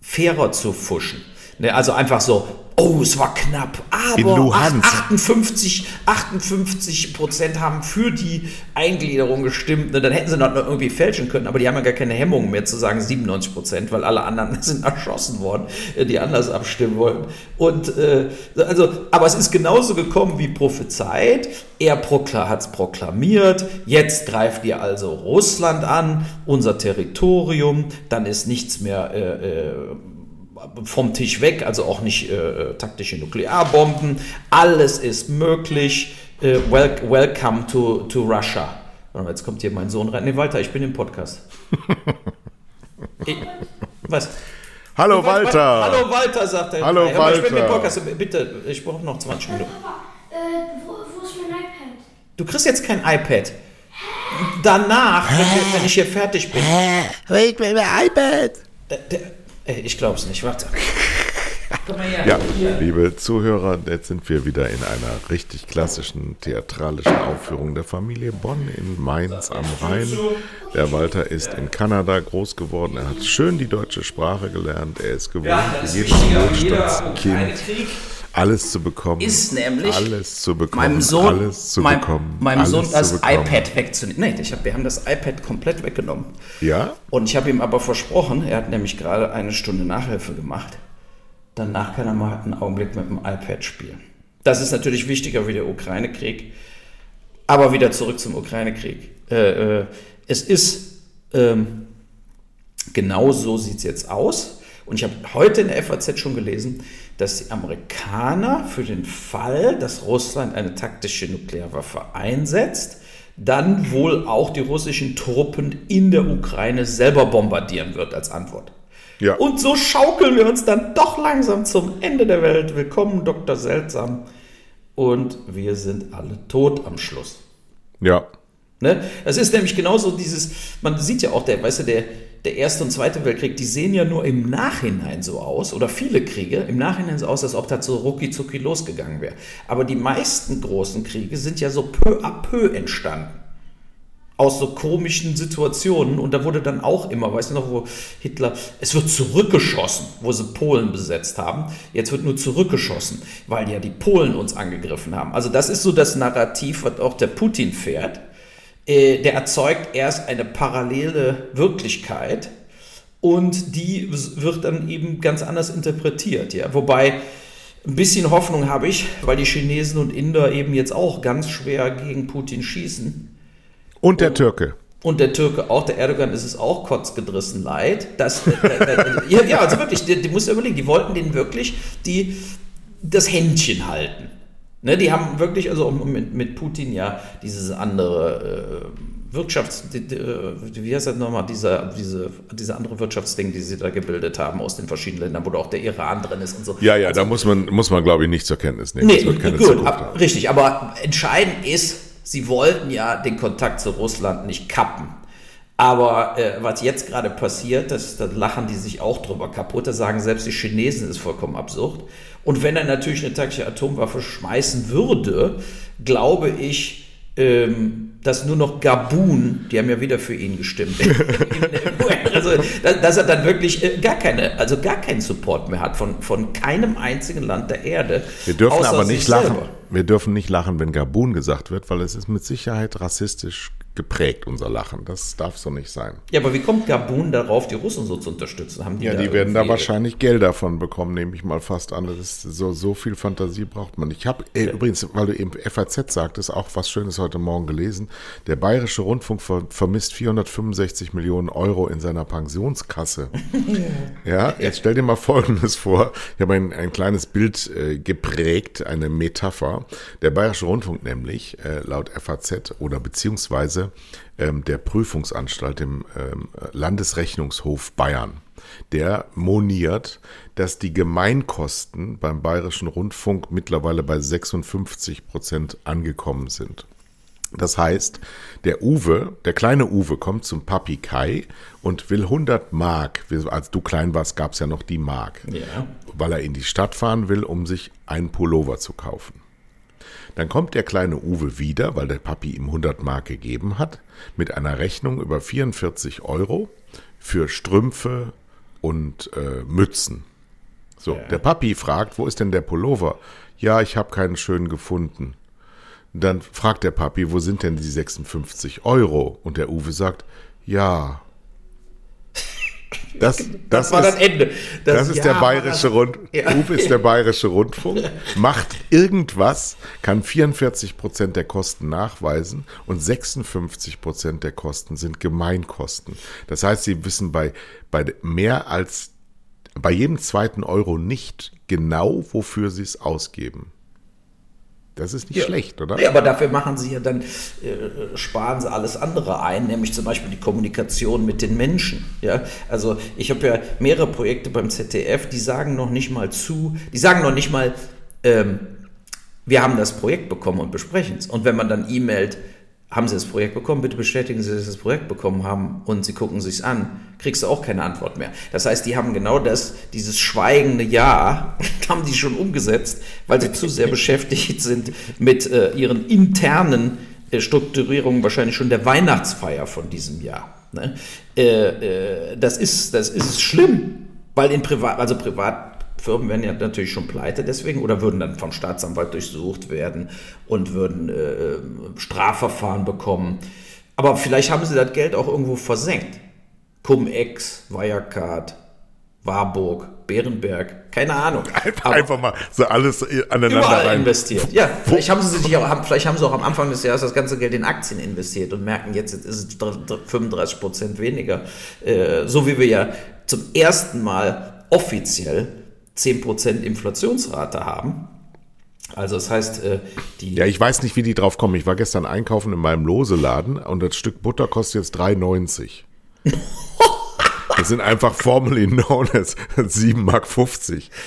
fairer zu fuschen. Ne, also einfach so, oh, es war knapp, aber 58, 58 Prozent haben für die Eingliederung gestimmt. Dann hätten sie noch irgendwie fälschen können, aber die haben ja gar keine Hemmung mehr zu sagen 97 Prozent, weil alle anderen sind erschossen worden, äh, die anders abstimmen wollten. Und äh, also, aber es ist genauso gekommen wie prophezeit. Er hat es proklamiert. Jetzt greift ihr also Russland an, unser Territorium. Dann ist nichts mehr. Äh, äh vom Tisch weg, also auch nicht äh, äh, taktische Nuklearbomben. Alles ist möglich. Äh, wel welcome to, to Russia. Und jetzt kommt hier mein Sohn rein. Nee, Walter, ich bin im Podcast. ich, was? Hallo ich, Walter. Hallo Walter, sagt er. Hallo Walter. Ich bin im Podcast. Bitte, ich brauche noch 20 Minuten. Äh, wo, wo ist mein iPad? Du kriegst jetzt kein iPad. Danach, wenn, wenn, ich hier fertig bin. Hä? Ich will mein iPad. Der, der, ich glaube es nicht, warte. Ja, liebe Zuhörer, jetzt sind wir wieder in einer richtig klassischen theatralischen Aufführung der Familie Bonn in Mainz am Rhein. Der Walter ist in Kanada groß geworden. Er hat schön die deutsche Sprache gelernt. Er ist gewohnt, wie jedes Wohlstandskind alles zu bekommen. Ist nämlich alles zu bekommen. Meinem Sohn, alles zu mein, bekommen. Meinem Sohn das iPad wegzunehmen. Nee, ich hab, wir haben das iPad komplett weggenommen. Ja? Und ich habe ihm aber versprochen, er hat nämlich gerade eine Stunde Nachhilfe gemacht. Danach kann er mal einen Augenblick mit dem iPad spielen. Das ist natürlich wichtiger wie der Ukraine-Krieg. Aber wieder zurück zum Ukraine-Krieg. Äh, äh, es ist, ähm, genau so sieht es jetzt aus. Und ich habe heute in der FAZ schon gelesen, dass die Amerikaner für den Fall, dass Russland eine taktische Nuklearwaffe einsetzt, dann wohl auch die russischen Truppen in der Ukraine selber bombardieren wird als Antwort. Ja. Und so schaukeln wir uns dann doch langsam zum Ende der Welt. Willkommen, Dr. Seltsam. Und wir sind alle tot am Schluss. Ja. Ne? Das ist nämlich genauso dieses, man sieht ja auch, der, weißt du, der, der Erste und Zweite Weltkrieg, die sehen ja nur im Nachhinein so aus, oder viele Kriege im Nachhinein so aus, als ob das so rucki zucki losgegangen wäre. Aber die meisten großen Kriege sind ja so peu à peu entstanden. Aus so komischen Situationen. Und da wurde dann auch immer, weißt du noch, wo Hitler, es wird zurückgeschossen, wo sie Polen besetzt haben. Jetzt wird nur zurückgeschossen, weil ja die Polen uns angegriffen haben. Also das ist so das Narrativ, was auch der Putin fährt äh, der erzeugt erst eine parallele Wirklichkeit und die wird dann eben ganz anders interpretiert. Ja? Wobei ein bisschen Hoffnung habe ich, weil die Chinesen und Inder eben jetzt auch ganz schwer gegen Putin schießen. Und der und, Türke. Und der Türke auch, der Erdogan ist es auch kotzgedrissen leid. Dass, äh, äh, ja, also wirklich, die, die muss überlegen, die wollten den wirklich die, das Händchen halten. Ne, die haben wirklich, also mit, mit Putin ja dieses andere äh, Wirtschafts, die, wie heißt das nochmal, dieser, diese, diese andere Wirtschaftsding, die sie da gebildet haben aus den verschiedenen Ländern, wo auch der Iran drin ist und so. Ja, ja, also, da muss man, muss man glaube ich, nicht zur Kenntnis nehmen. Nee, gut, ab, richtig, aber entscheidend ist, sie wollten ja den Kontakt zu Russland nicht kappen. Aber äh, was jetzt gerade passiert, das, da lachen die sich auch drüber kaputt. Da sagen selbst die Chinesen ist vollkommen absurd. Und wenn er natürlich eine taktische Atomwaffe schmeißen würde, glaube ich, ähm, dass nur noch Gabun, die haben ja wieder für ihn gestimmt, also dass er dann wirklich äh, gar keine, also gar keinen Support mehr hat von, von keinem einzigen Land der Erde. Wir dürfen aber nicht lachen. Selber. Wir dürfen nicht lachen, wenn Gabun gesagt wird, weil es ist mit Sicherheit rassistisch geprägt, unser Lachen. Das darf so nicht sein. Ja, aber wie kommt Gabun darauf, die Russen so zu unterstützen? Haben die Ja, da die werden da wahrscheinlich Geld davon bekommen, nehme ich mal fast an. Das ist so, so viel Fantasie braucht man. Ich habe äh, übrigens, weil du eben FAZ sagtest, auch was Schönes heute Morgen gelesen. Der Bayerische Rundfunk ver vermisst 465 Millionen Euro in seiner Pensionskasse. ja, jetzt stell dir mal Folgendes vor. Ich habe ein, ein kleines Bild äh, geprägt, eine Metapher. Der Bayerische Rundfunk nämlich, äh, laut FAZ oder beziehungsweise ähm, der Prüfungsanstalt, dem ähm, Landesrechnungshof Bayern, der moniert, dass die Gemeinkosten beim Bayerischen Rundfunk mittlerweile bei 56 Prozent angekommen sind. Das heißt, der Uwe, der kleine Uwe kommt zum Papi Kai und will 100 Mark, als du klein warst, gab es ja noch die Mark, Ja. weil er in die Stadt fahren will, um sich einen Pullover zu kaufen. Dann kommt der kleine Uwe wieder, weil der Papi ihm 100 Mark gegeben hat, mit einer Rechnung über 44 Euro für Strümpfe und äh, Mützen. So, der Papi fragt, wo ist denn der Pullover? Ja, ich habe keinen schönen gefunden. Dann fragt der Papi, wo sind denn die 56 Euro? Und der Uwe sagt, ja. Das, Das, war ist- das Ende. das ist Ja, der bayerische das- Rund. Ja. Uwe ist der bayerische Rundfunk, macht irgendwas, kann 44 Prozent der Kosten nachweisen und 56 Prozent der Kosten sind Gemeinkosten. Das heißt, sie wissen bei, bei mehr als bei jedem zweiten Euro nicht genau, wofür sie es ausgeben. Das ist nicht Ja. schlecht, oder? Ja, aber dafür machen sie ja dann, äh, sparen sie alles andere ein, nämlich zum Beispiel die Kommunikation mit den Menschen. Ja? Also ich habe ja mehrere Projekte beim ZDF, die sagen noch nicht mal zu, die sagen noch nicht mal, ähm, wir haben das Projekt bekommen und besprechen es. Und wenn man dann e-mailt, haben Sie das Projekt bekommen, bitte bestätigen Sie, dass Sie das Projekt bekommen haben und Sie gucken sich's an, kriegst du auch keine Antwort mehr. Das heißt, die haben genau das, dieses schweigende Ja, haben die schon umgesetzt, weil sie zu sehr beschäftigt sind mit äh, ihren internen äh, Strukturierungen, wahrscheinlich schon der Weihnachtsfeier von diesem Jahr. Ne? Äh, äh, das, ist, das ist schlimm, weil in Privat, also Privatfirmen werden ja natürlich schon pleite deswegen oder würden dann vom Staatsanwalt durchsucht werden und würden äh, Strafverfahren bekommen. Aber vielleicht haben sie das Geld auch irgendwo versenkt. Cum-Ex, Wirecard, Warburg, Bärenberg, keine Ahnung. Einfach, Aber- einfach mal so alles aneinander Überall rein. investiert. Ja, vielleicht haben sie sich auch, vielleicht haben sie auch am Anfang des Jahres das ganze Geld in Aktien investiert und merken jetzt, ist es dr- dr- 35 Prozent weniger. Äh, so wie wir ja zum ersten Mal offiziell 10 Prozent Inflationsrate haben. Also das heißt, äh, die Ja, ich weiß nicht, wie die drauf kommen. Ich war gestern einkaufen in meinem Loseladen und das Stück Butter kostet jetzt 3,90. Das sind einfach formerly known as 7,50 Mark.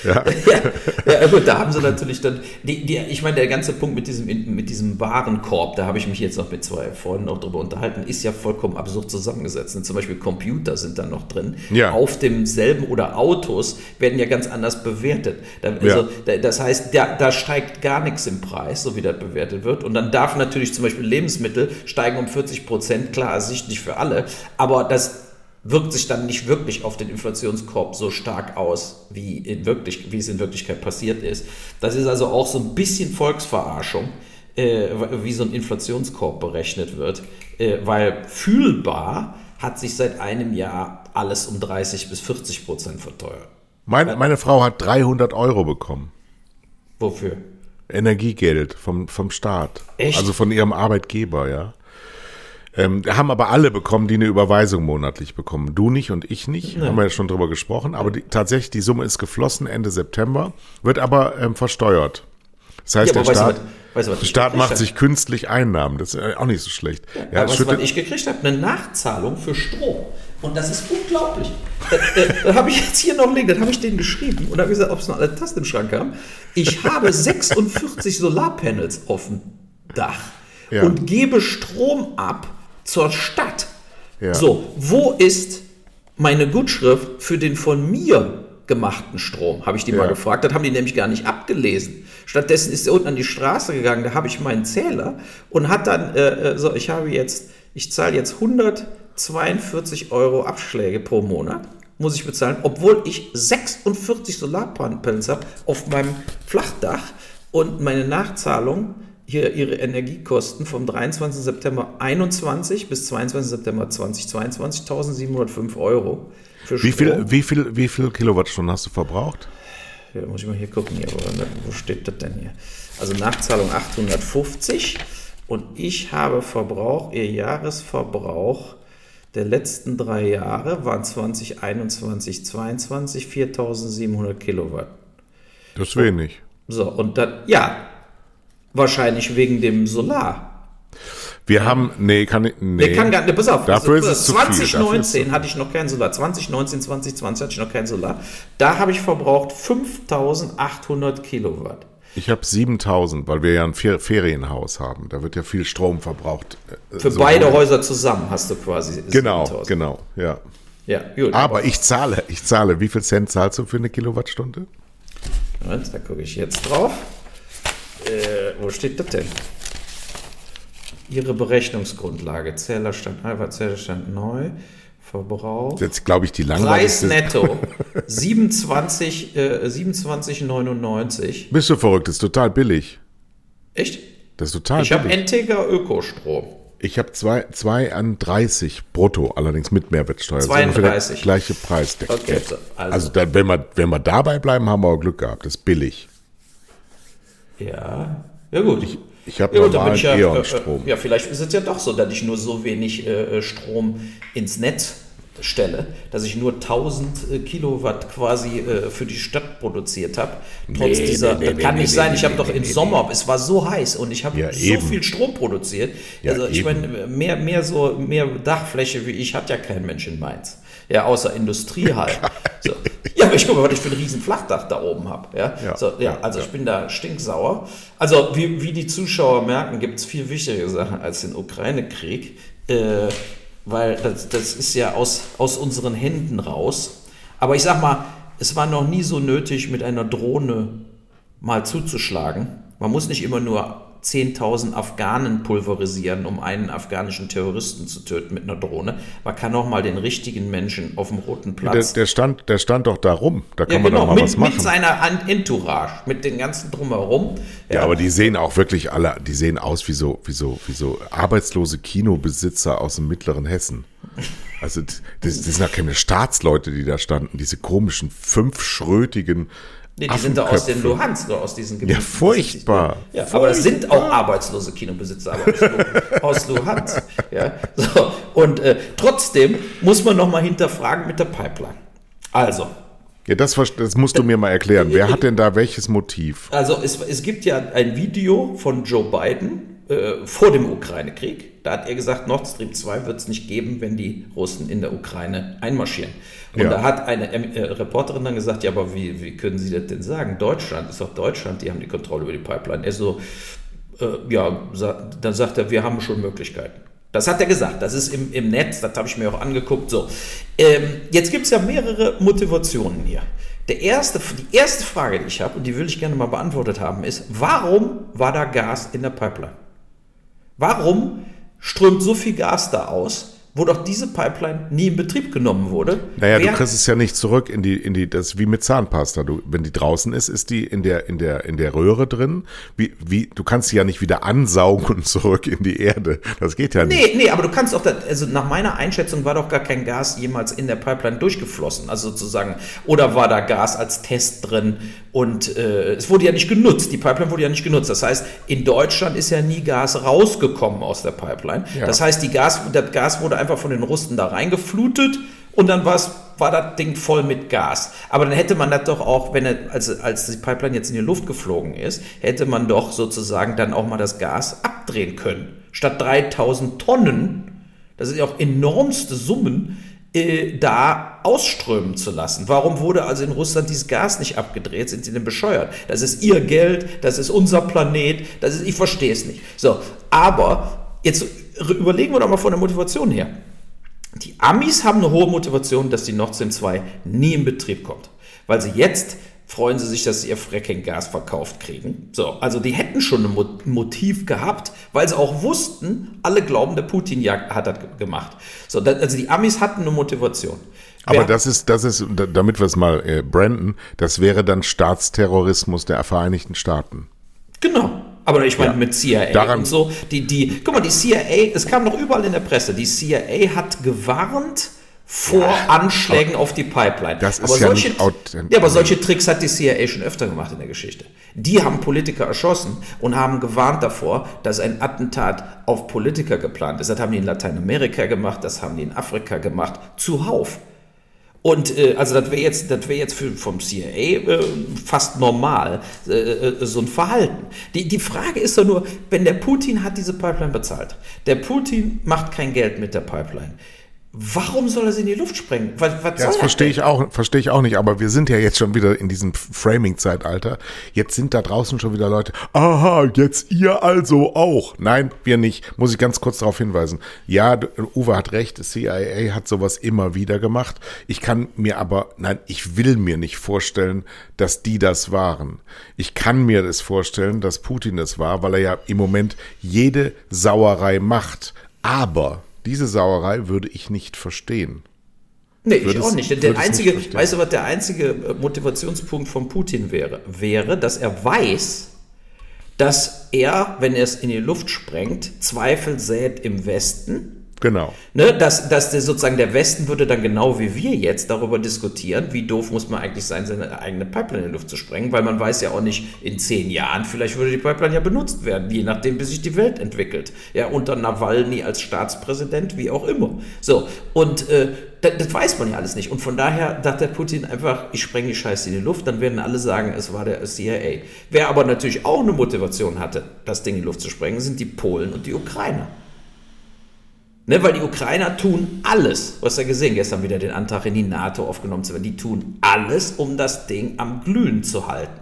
Ja. ja, ja, gut, da haben sie natürlich dann, die, die, ich meine, der ganze Punkt mit diesem, mit diesem Warenkorb, da habe ich mich jetzt noch mit zwei Freunden auch drüber unterhalten, ist ja vollkommen absurd zusammengesetzt. Und zum Beispiel Computer sind da noch drin. Ja. Auf demselben oder Autos werden ja ganz anders bewertet. Also, Ja. da, das heißt, da, da steigt gar nichts im Preis, so wie das bewertet wird. Und dann darf natürlich zum Beispiel Lebensmittel steigen um 40 Prozent, klar, ersichtlich für alle. Aber das wirkt sich dann nicht wirklich auf den Inflationskorb so stark aus, wie, in wirklich, wie es in Wirklichkeit passiert ist. Das ist also auch so ein bisschen Volksverarschung, äh, wie so ein Inflationskorb berechnet wird, äh, weil fühlbar hat sich seit einem Jahr alles um 30 bis 40 Prozent verteuert. Meine, meine Frau hat 300 Euro bekommen. Wofür? Energiegeld vom, vom Staat. Echt? Also von ihrem Arbeitgeber, ja. Ähm, haben aber alle bekommen, die eine Überweisung monatlich bekommen. Du nicht und ich nicht, haben wir ja schon drüber gesprochen. Aber die, tatsächlich, die Summe ist geflossen Ende September, wird aber ähm, versteuert. Das heißt, Ja, aber der weißt du Staat, was- weißt du, was der ich Staat macht sich künstlich Einnahmen. Das ist auch nicht so schlecht. Ja, Aber was, schüttet- was ich gekriegt habe, eine Nachzahlung für Strom. Und das ist unglaublich. Da, da, da habe ich jetzt hier noch liegen, das habe ich denen geschrieben und habe gesagt, ob es noch alle Tasten im Schrank haben. Ich habe 46 Solarpanels auf dem Dach Ja. und gebe Strom ab zur Stadt. Ja. So, wo ist meine Gutschrift für den von mir gemachten Strom? Habe ich die mal Ja. gefragt. Das haben die nämlich gar nicht abgelesen. Stattdessen ist er unten an die Straße gegangen, da habe ich meinen Zähler und hat dann, äh, äh, so, ich habe jetzt, ich zahle jetzt 142 Euro Abschläge pro Monat, muss ich bezahlen, obwohl ich 46 Solarpanels habe auf meinem Flachdach und meine Nachzahlung hier ihre Energiekosten vom 23. September 21 bis 22. September 2022 1705 Euro. Wie viel, wie, viel, wie viel Kilowattstunden hast du verbraucht? Ja, muss ich mal hier gucken, hier, wo, wo steht das denn hier? Also Nachzahlung 850 und ich habe Verbrauch, ihr Jahresverbrauch der letzten drei Jahre waren 2021, 22 4700 Kilowatt. Das ist wenig. So, und dann, ja, wahrscheinlich wegen dem Solar. Wir haben, nee, kann ich, nee. Nee, kann gar nicht, pass auf. Dafür also, ist es zu viel. 2019 hatte ich noch kein Solar. 2019, 2020 hatte ich noch kein Solar. Da habe ich verbraucht 5800 Kilowatt. Ich habe 7000, weil wir ja ein Fer Ferienhaus haben. Da wird ja viel Strom verbraucht. äh, Für sowohl- beide Häuser zusammen hast du quasi. Genau, 7000. genau, ja. Ja, gut. Aber ich zahle, ich zahle. Wie viel Cent zahlst du für eine Kilowattstunde? Moment, da gucke ich jetzt drauf. Äh, wo steht das denn? Ihre Berechnungsgrundlage. Zählerstand Alpha, Zählerstand neu. Verbrauch. Jetzt glaube ich die Preis langweiligste. netto 27, äh, 27,99. Bist du verrückt? Das ist total billig. Echt? Das ist total Ich habe billig. Entega Ökostrom. Ich habe zwei, zwei an 30 brutto, allerdings mit Mehrwertsteuer. Das ist 32. ungefähr Der gleiche Preis. Okay, so, also also- da, wenn, wir, wenn wir dabei bleiben, haben wir auch Glück gehabt. Das ist billig. Ja. Ja, gut. Ich, ich hab ja, normalen ja, E.ON-Strom. Äh, ja, vielleicht ist es ja doch so, dass ich nur so wenig äh, Strom ins Netz stelle, dass ich nur 1000 äh, Kilowatt quasi äh, für die Stadt produziert habe. Trotz Nee, dieser, nee, nee, das kann nicht sein. Ich habe doch im Sommer, es war so heiß und ich habe Ja, so eben. viel Strom produziert. Ja, also ich meine, mehr, mehr so mehr Dachfläche wie ich hat ja kein Mensch in Mainz. Ja, außer Industriehallen. so. Ja, aber ich gucke mal, was ich für ein riesen Flachdach da oben habe. Ja? Ja, So, ja, ja, also ja. ich bin da stinksauer. Also wie, wie die Zuschauer merken, gibt es viel wichtigere Sachen als den Ukraine-Krieg. Äh, weil das, das ist ja aus, aus unseren Händen raus. Aber ich sag mal, es war noch nie so nötig, mit einer Drohne mal zuzuschlagen. Man muss nicht immer nur 10.000 Afghanen pulverisieren, um einen afghanischen Terroristen zu töten mit einer Drohne. Man kann auch mal den richtigen Menschen auf dem roten Der, Platz der, stand, der stand doch da rum. Da kann ja, man genau, doch mal mit, was machen. mit seiner Entourage, mit den ganzen drumherum. Ja, aber die sehen auch wirklich alle, die sehen aus wie so, wie so, wie so arbeitslose Kinobesitzer aus dem mittleren Hessen. Also das, das sind ja keine Staatsleute, die da standen, diese komischen fünfschrötigen Nee, die sind da aus den. Luhansk oder aus diesen Gebieten. furchtbar. Ja, aber das sind auch arbeitslose Kinobesitzer aber aus Luhansk. Ja, so. Und äh, trotzdem muss man nochmal hinterfragen mit der Pipeline. Also, Ja, das, das musst du mir mal erklären. Wer hat denn da welches Motiv? Also es, es gibt ja ein Video von Joe Biden äh, vor dem Ukraine-Krieg. Da hat er gesagt, Nord Stream 2 wird es nicht geben, wenn die Russen in der Ukraine einmarschieren. Und Ja. da hat eine äh, Reporterin dann gesagt, ja, aber wie, wie können Sie das denn sagen? Deutschland, ist doch Deutschland, die haben die Kontrolle über die Pipeline. Er so, äh, ja, sa dann sagt er, wir haben schon Möglichkeiten. Das hat er gesagt, das ist im, im Netz, das habe ich mir auch angeguckt. So, ähm, jetzt gibt es ja mehrere Motivationen hier. Der erste, die erste Frage, die ich habe, und die will ich gerne mal beantwortet haben, ist, warum war da Gas in der Pipeline? Warum strömt so viel Gas da aus, wo doch diese Pipeline nie in Betrieb genommen wurde? Naja, du kriegst es ja nicht zurück in die, in die, das ist wie mit Zahnpasta. Du, wenn die draußen ist, ist die in der, in der, in der Röhre drin. Wie, wie, du kannst sie ja nicht wieder ansaugen und zurück in die Erde. Das geht ja nicht. Nee, nee, aber du kannst auch, das, also nach meiner Einschätzung war doch gar kein Gas jemals in der Pipeline durchgeflossen, also sozusagen, oder war da Gas als Test drin und äh, es wurde ja nicht genutzt, die Pipeline wurde ja nicht genutzt. Das heißt, in Deutschland ist ja nie Gas rausgekommen aus der Pipeline. Ja. Das heißt, die Gas, das Gas wurde einfach von den Russen da reingeflutet und dann war's, war das Ding voll mit Gas. Aber dann hätte man das doch auch, wenn er, als, als die Pipeline jetzt in die Luft geflogen ist, hätte man doch sozusagen dann auch mal das Gas abdrehen können. Statt 3000 Tonnen, das sind ja auch enormste Summen, äh, da ausströmen zu lassen. Warum wurde also in Russland dieses Gas nicht abgedreht? Sind sie denn bescheuert? Das ist ihr Geld, das ist unser Planet, das ist, ich verstehe es nicht. So, aber jetzt überlegen wir doch mal von der Motivation her. Die Amis haben eine hohe Motivation, dass die Nord Stream 2 nie in Betrieb kommt. Weil sie jetzt freuen sie sich, dass sie ihr Fracking-Gas verkauft kriegen. So, also die hätten schon ein Mo- Motiv gehabt, weil sie auch wussten, alle glauben, der Putin hat das ge- gemacht. So, also die Amis hatten eine Motivation. Aber Wer- das ist, das ist, da- damit wir es mal äh, branden, das wäre dann Staatsterrorismus der Vereinigten Staaten. Genau. Aber ich meine Ja. mit CIA Daran- und so, die, die, guck mal, die CIA, es kam doch überall in der Presse, die CIA hat gewarnt vor Anschlägen auf die Pipeline. Das ist aber ja solche, nicht authent- Ja, aber solche Tricks hat die CIA schon öfter gemacht in der Geschichte. Die haben Politiker erschossen und haben gewarnt davor, dass ein Attentat auf Politiker geplant ist. Das haben die in Lateinamerika gemacht, das haben die in Afrika gemacht, zuhauf. Und äh, also das wäre jetzt, das wäre jetzt für, vom CIA äh, fast normal, äh, äh, so ein Verhalten. Die, die Frage ist doch nur, wenn der Putin hat diese Pipeline bezahlt, der Putin macht kein Geld mit der Pipeline. Warum soll er sie in die Luft sprengen? Was, was Ja, das er verstehe ich auch, verstehe ich auch nicht, aber wir sind ja jetzt schon wieder in diesem Framing-Zeitalter. Jetzt sind da draußen schon wieder Leute, aha, jetzt ihr also auch. Nein, wir nicht. Muss ich ganz kurz darauf hinweisen. Ja, Uwe hat recht, CIA hat sowas immer wieder gemacht. Ich kann mir aber, nein, ich will mir nicht vorstellen, dass die das waren. Ich kann mir das vorstellen, dass Putin das war, weil er ja im Moment jede Sauerei macht. Aber diese Sauerei würde ich nicht verstehen. Nee, ich auch nicht. Der einzige, nicht weißt du, was der einzige äh, Motivationspunkt von Putin wäre? Wäre, dass er weiß, dass er, wenn er es in die Luft sprengt, Zweifel sät im Westen. Genau. Ne, dass, dass der, sozusagen der Westen würde dann genau wie wir jetzt darüber diskutieren, wie doof muss man eigentlich sein, seine eigene Pipeline in die Luft zu sprengen, weil man weiß ja auch nicht, in zehn Jahren vielleicht würde die Pipeline ja benutzt werden, je nachdem, wie sich die Welt entwickelt. Ja, unter Nawalny als Staatspräsident, wie auch immer. So, und äh, das, das weiß man ja alles nicht. Und von daher dachte Putin einfach, ich spreng die Scheiße in die Luft, dann werden alle sagen, es war der CIA. Wer aber natürlich auch eine Motivation hatte, das Ding in die Luft zu sprengen, sind die Polen und die Ukrainer. Ne, weil die Ukrainer tun alles, du hast ja gesehen, gestern wieder den Antrag in die NATO aufgenommen zu werden, die tun alles, um das Ding am Glühen zu halten.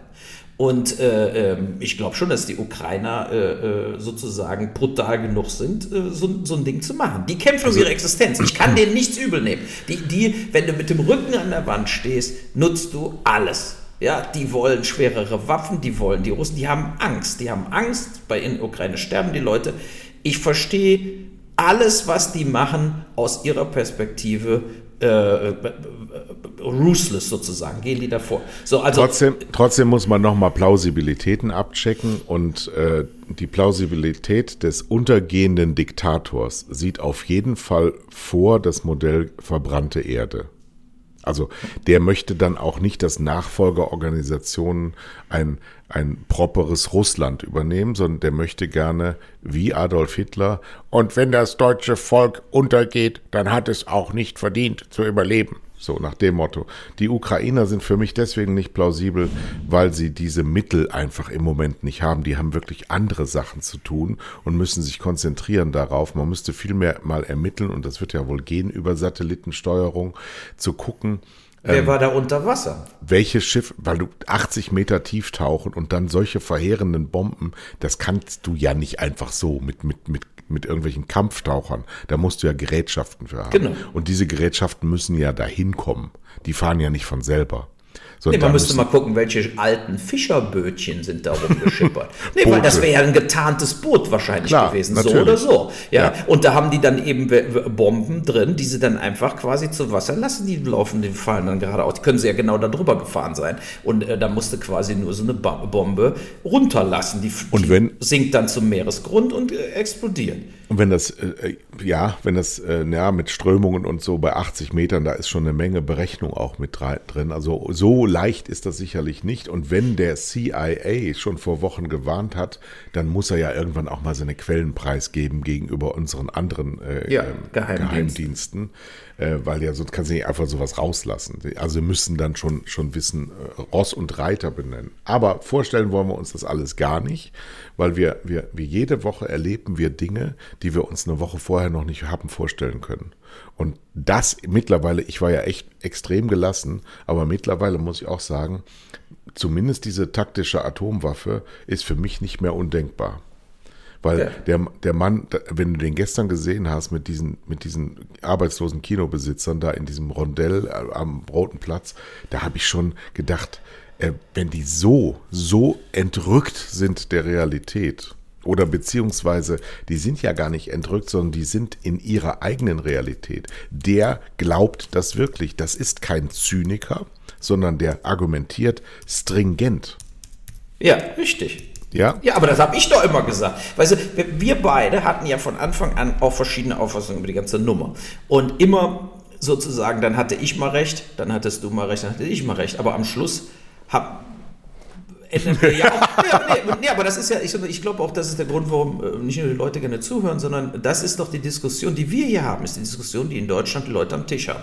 Und äh, ähm, ich glaube schon, dass die Ukrainer äh, äh, sozusagen brutal genug sind, äh, so, so ein Ding zu machen. Die kämpfen um ihre Existenz. Ich kann denen nichts übel nehmen. Die, die, wenn du mit dem Rücken an der Wand stehst, nutzt du alles. Ja, die wollen schwerere Waffen, die wollen die Russen, die haben Angst. Die haben Angst, bei in der Ukraine sterben die Leute. Ich verstehe alles, was die machen, aus ihrer Perspektive äh, ruthless sozusagen, gehen die davor. So, also Trotzdem, trotzdem muss man nochmal Plausibilitäten abchecken und äh, die Plausibilität des untergehenden Diktators sieht auf jeden Fall vor das Modell verbrannte Erde. Also der möchte dann auch nicht, dass Nachfolgeorganisationen ein, ein properes Russland übernehmen, sondern der möchte gerne, wie Adolf Hitler, und wenn das deutsche Volk untergeht, dann hat es auch nicht verdient zu überleben. So nach dem Motto. Die Ukrainer sind für mich deswegen nicht plausibel, weil sie diese Mittel einfach im Moment nicht haben. Die haben wirklich andere Sachen zu tun und müssen sich konzentrieren darauf. Man müsste viel mehr mal ermitteln, und das wird ja wohl gehen über Satellitensteuerung, zu gucken, wer war da unter Wasser? welche Schiff, weil du 80 Meter tief tauchen und dann solche verheerenden Bomben, das kannst du ja nicht einfach so mit, mit, mit, mit irgendwelchen Kampftauchern. Da musst du ja Gerätschaften für haben. Genau. Und diese Gerätschaften müssen ja dahin kommen. Die fahren ja nicht von selber. Nee, Sondern man müsste mal gucken, welche alten Fischerbötchen sind da rumgeschippert. nee, weil das wäre ja ein getarntes Boot wahrscheinlich Klar, gewesen, so natürlich. oder so. Ja? Ja. Und da haben die dann eben Bomben drin, die sie dann einfach quasi zu Wasser lassen. Die laufen, die fallen dann geradeaus. Die können sie ja genau da drüber gefahren sein. Und äh, da musste quasi nur so eine Ba- Bombe runterlassen. Die, Und wenn- sinkt dann zum Meeresgrund und äh, explodiert. Und wenn das, äh, ja, wenn das, äh, ja, mit Strömungen und so bei 80 Metern, da ist schon eine Menge Berechnung auch mit drin. Also so leicht ist das sicherlich nicht. Und wenn der CIA schon vor Wochen gewarnt hat, dann muss er ja irgendwann auch mal seine Quellen preisgeben gegenüber unseren anderen äh, Ja, ähm, Geheimdienst. Geheimdiensten. Äh, weil ja sonst kannst du nicht einfach sowas rauslassen. Also müssen dann schon, schon wissen, äh, Ross und Reiter benennen. Aber vorstellen wollen wir uns das alles gar nicht, weil wir, wir, wie jede Woche erleben wir Dinge, die wir uns eine Woche vorher noch nicht haben vorstellen können. Und das mittlerweile, ich war ja echt extrem gelassen, aber mittlerweile muss ich auch sagen, zumindest diese taktische Atomwaffe ist für mich nicht mehr undenkbar. Weil Ja. der, der Mann, wenn du den gestern gesehen hast mit diesen, mit diesen arbeitslosen Kinobesitzern da in diesem Rondell äh, am Roten Platz, da habe ich schon gedacht, äh, wenn die so, so entrückt sind der Realität, oder beziehungsweise, die sind ja gar nicht entrückt, sondern die sind in ihrer eigenen Realität. Der glaubt das wirklich. Das ist kein Zyniker, sondern der argumentiert stringent. Ja, richtig. Ja? Ja, aber das habe ich doch immer gesagt. Weißt du, wir- beide hatten ja von Anfang an auch verschiedene Auffassungen über die ganze Nummer. Und immer sozusagen, dann hatte ich mal recht, dann hattest du mal recht, dann hatte ich mal recht. Aber am Schluss hab, ändern wir ja auch. Nee, aber- nee, nee, aber das ist ja, ich, ich glaube auch, das ist der Grund, warum äh, nicht nur die Leute gerne zuhören, sondern das ist doch die Diskussion, die wir hier haben, ist die Diskussion, die in Deutschland die Leute am Tisch haben,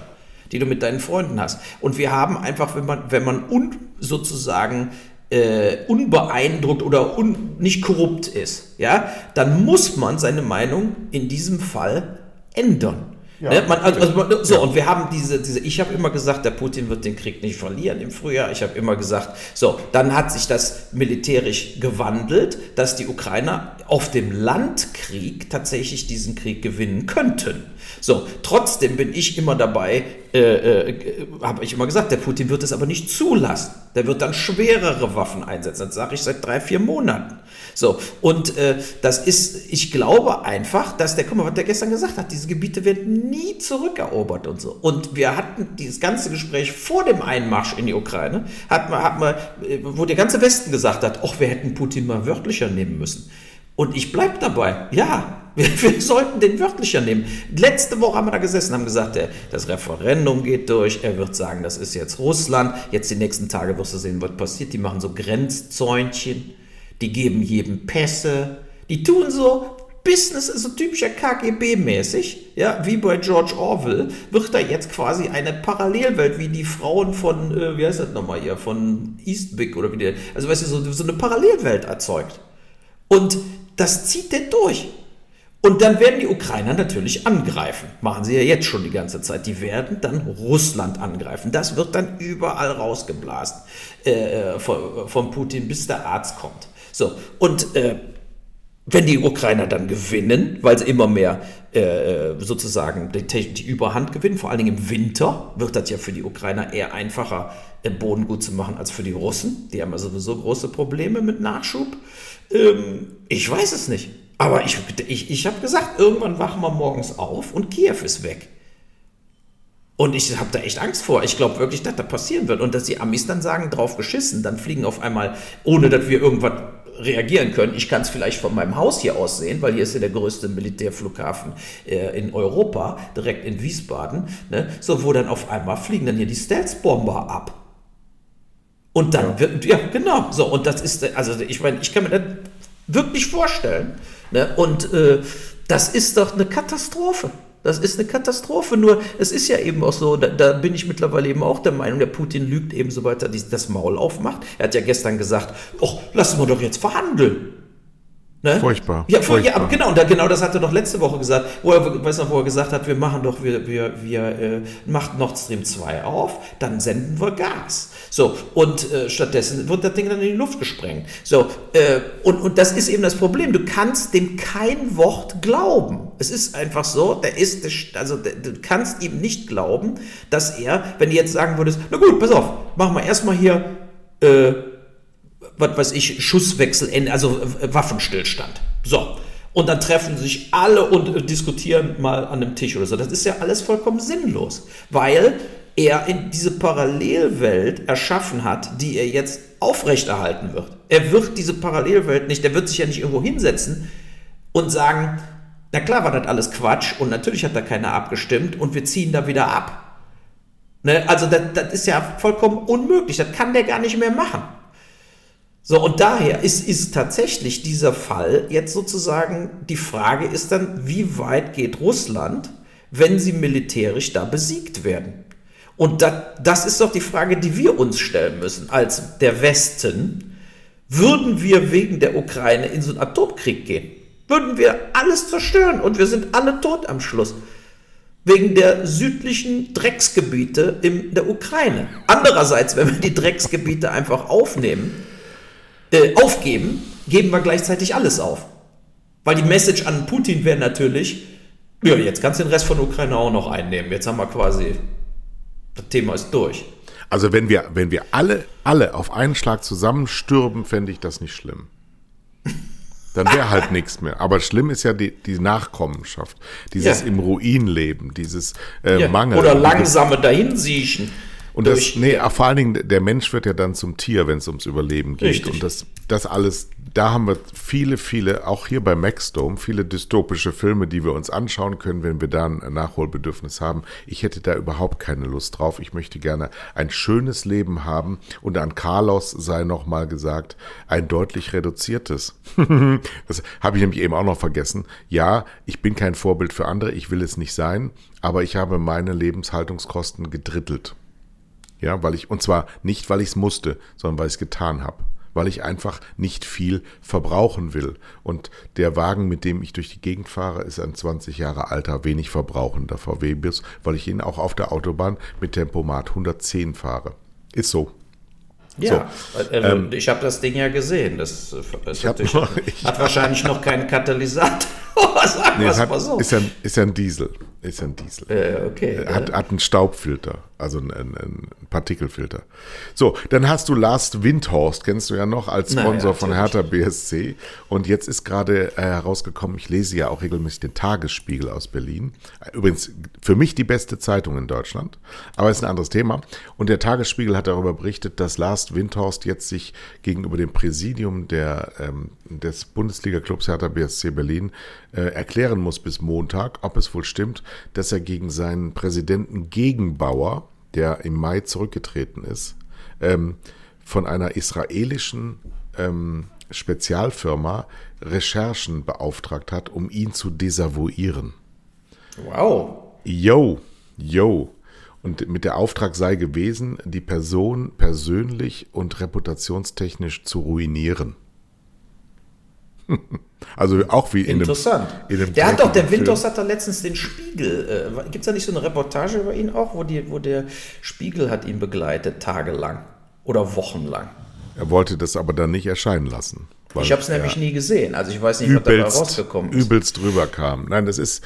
die du mit deinen Freunden hast. Und wir haben einfach, wenn man, wenn man un, sozusagen äh, unbeeindruckt oder un, nicht korrupt ist, ja, dann muss man seine Meinung in diesem Fall ändern. ne? man, also, also, man- so, und wir haben diese, diese ich habe immer gesagt, der Putin wird den Krieg nicht verlieren im Frühjahr. Ich habe immer gesagt, so, dann hat sich das militärisch gewandelt, dass die Ukrainer auf dem Landkrieg tatsächlich diesen Krieg gewinnen könnten. So, trotzdem bin ich immer dabei, äh, äh, habe ich immer gesagt, der Putin wird es aber nicht zulassen. Der wird dann schwerere Waffen einsetzen. Das sage ich seit drei, vier Monaten. So, und äh, das ist, ich glaube einfach, dass der, guck mal, was der gestern gesagt hat, diese Gebiete werden nie zurückerobert und so. Und wir hatten dieses ganze Gespräch vor dem Einmarsch in die Ukraine, hat man, hat man, äh, wo der ganze Westen gesagt hat, ach, wir hätten Putin mal wörtlicher nehmen müssen. Und ich bleibe dabei. Ja, wir, wir sollten den wörtlicher nehmen. Letzte Woche haben wir da gesessen, haben gesagt, der, das Referendum geht durch. Er wird sagen, das ist jetzt Russland. Jetzt die nächsten Tage wirst du sehen, was passiert. Die machen so Grenzzäunchen. Die geben jedem Pässe. Die tun so Business, so typischer KGB-mäßig, ja, wie bei George Orwell, wird da jetzt quasi eine Parallelwelt, wie die Frauen von, äh, wie heißt das nochmal hier, von Eastwick oder wie der, also weißt du, so, so eine Parallelwelt erzeugt. Und das zieht der durch. Und dann werden die Ukrainer natürlich angreifen. Machen sie ja jetzt schon die ganze Zeit. Die werden dann Russland angreifen. Das wird dann überall rausgeblasen äh, von, von Putin, bis der Arzt kommt. So, und äh, wenn die Ukrainer dann gewinnen, weil sie immer mehr äh, sozusagen die, die Überhand gewinnen, vor allen Dingen im Winter, wird das ja für die Ukrainer eher einfacher, äh, Boden gut zu machen als für die Russen. Die haben ja sowieso große Probleme mit Nachschub. Ähm, ich weiß es nicht. Aber ich, ich, ich habe gesagt, irgendwann wachen wir morgens auf und Kiew ist weg. Und ich habe da echt Angst vor. Ich glaube wirklich, dass das passieren wird. Und dass die Amis dann sagen, drauf geschissen, dann fliegen auf einmal, ohne dass wir irgendwas reagieren können. Ich kann es vielleicht von meinem Haus hier aus sehen, weil hier ist ja der größte Militärflughafen äh, in Europa, direkt in Wiesbaden. Ne? So, wo dann auf einmal fliegen dann hier die Stealth-Bomber ab. Und dann wird, ja, genau, so, und das ist, also ich meine, ich kann mir das wirklich vorstellen. Ne? Und äh, das ist doch eine Katastrophe. Das ist eine Katastrophe. Nur, es ist ja eben auch so, da, da bin ich mittlerweile eben auch der Meinung, der Putin lügt eben, sobald er das Maul aufmacht. Er hat ja gestern gesagt, oh, lassen wir doch jetzt verhandeln. Ne? Furchtbar, Ja, vor, ja furchtbar. genau, und da, genau das hat er doch letzte Woche gesagt, wo er, weiß noch, wo er gesagt hat, wir machen doch, wir, wir, wir äh, macht Nord Stream 2 auf, dann senden wir Gas. So, und äh, stattdessen wird das Ding dann in die Luft gesprengt. So, äh, und, und das ist eben das Problem, du kannst dem kein Wort glauben. Es ist einfach so, der ist, also der, du kannst ihm nicht glauben, dass er, wenn du jetzt sagen würdest, na gut, pass auf, machen wir erstmal hier, äh, was weiß ich, Schusswechsel, also äh, Waffenstillstand. So. Und dann treffen sich alle und äh, diskutieren mal an einem Tisch oder so. Das ist ja alles vollkommen sinnlos, weil er in diese Parallelwelt erschaffen hat, die er jetzt aufrechterhalten wird. Er wird diese Parallelwelt nicht, er wird sich ja nicht irgendwo hinsetzen und sagen, na klar war das alles Quatsch und natürlich hat da keiner abgestimmt und wir ziehen da wieder ab. Ne? Also das, das ist ja vollkommen unmöglich, das kann der gar nicht mehr machen. So, und daher ist, ist tatsächlich dieser Fall jetzt sozusagen, die Frage ist dann, wie weit geht Russland, wenn sie militärisch da besiegt werden? Und das, das ist doch die Frage, die wir uns stellen müssen als der Westen. Würden wir wegen der Ukraine in so einen Atomkrieg gehen? Würden wir alles zerstören und wir sind alle tot am Schluss? Wegen der südlichen Drecksgebiete in der Ukraine. Andererseits, wenn wir die Drecksgebiete einfach aufnehmen, äh, aufgeben, geben wir gleichzeitig alles auf. Weil die Message an Putin wäre natürlich, ja, jetzt kannst du den Rest von Ukraine auch noch einnehmen. Jetzt haben wir quasi, das Thema ist durch. Also wenn wir, wenn wir alle, alle auf einen Schlag zusammenstürben, fände ich das nicht schlimm. Dann wäre halt nichts mehr. Aber schlimm ist ja die, die Nachkommenschaft. Dieses Ja. im Ruin leben, dieses äh, Ja, Mangel. Oder langsame Dahinsiechen. Und das, nee, vor allen Dingen, der Mensch wird ja dann zum Tier, wenn es ums Überleben geht. Richtig. Und das, das alles, da haben wir viele, viele, auch hier bei Maxdome, viele dystopische Filme, die wir uns anschauen können, wenn wir da ein Nachholbedürfnis haben. Ich hätte da überhaupt keine Lust drauf. Ich möchte gerne ein schönes Leben haben. Und an Carlos sei nochmal gesagt, ein deutlich reduziertes. das habe ich nämlich eben auch noch vergessen. Ja, ich bin kein Vorbild für andere, ich will es nicht sein, aber ich habe meine Lebenshaltungskosten gedrittelt. Ja, weil ich, und zwar nicht, weil ich es musste, sondern weil ich es getan habe. Weil ich einfach nicht viel verbrauchen will. Und der Wagen, mit dem ich durch die Gegend fahre, ist ein 20 Jahre alter, wenig verbrauchender VW-Bus, weil ich ihn auch auf der Autobahn mit Tempomat 110 fahre. Ist so. Ja, also ich habe das Ding ja gesehen. Das, das hab natürlich- noch- hat wahrscheinlich noch keinen Katalysator. Sagen Nee, es hat, so. ist, ja, ein- ist ja ein Diesel. Ist ja ein Diesel. Äh, okay. Hat, hat einen Staubfilter, also einen, einen, Partikelfilter. So, dann hast du Last Windhorst, kennst du ja noch als Sponsor ja, von Hertha BSC. Und jetzt ist gerade äh, herausgekommen, ich lese ja auch regelmäßig den Tagesspiegel aus Berlin. Übrigens für mich die beste Zeitung in Deutschland, aber ist ein anderes Thema. Und der Tagesspiegel hat darüber berichtet, dass Last Windhorst jetzt sich gegenüber dem Präsidium der, ähm, des Bundesliga-Clubs Hertha BSC Berlin äh, erklären muss bis Montag, ob es wohl stimmt, dass er gegen seinen Präsidenten Gegenbauer, der im Mai zurückgetreten ist, ähm, von einer israelischen ähm, Spezialfirma Recherchen beauftragt hat, um ihn zu desavouieren. wow. Yo, yo. Und mit der Auftrag sei gewesen, die Person persönlich und reputationstechnisch zu ruinieren. Also auch wie in Interessant. in einem der hat doch, der. Windhorst hat da letztens den Spiegel. Äh, Gibt es da nicht so eine Reportage über ihn auch, wo, die, wo der Spiegel hat ihn begleitet, tagelang oder wochenlang? Er wollte das aber dann nicht erscheinen lassen. Weil Ich habe es nämlich er nie gesehen. Also ich weiß nicht, was dabei übelst, rausgekommen ist. übelst drüber kam. Nein, das ist,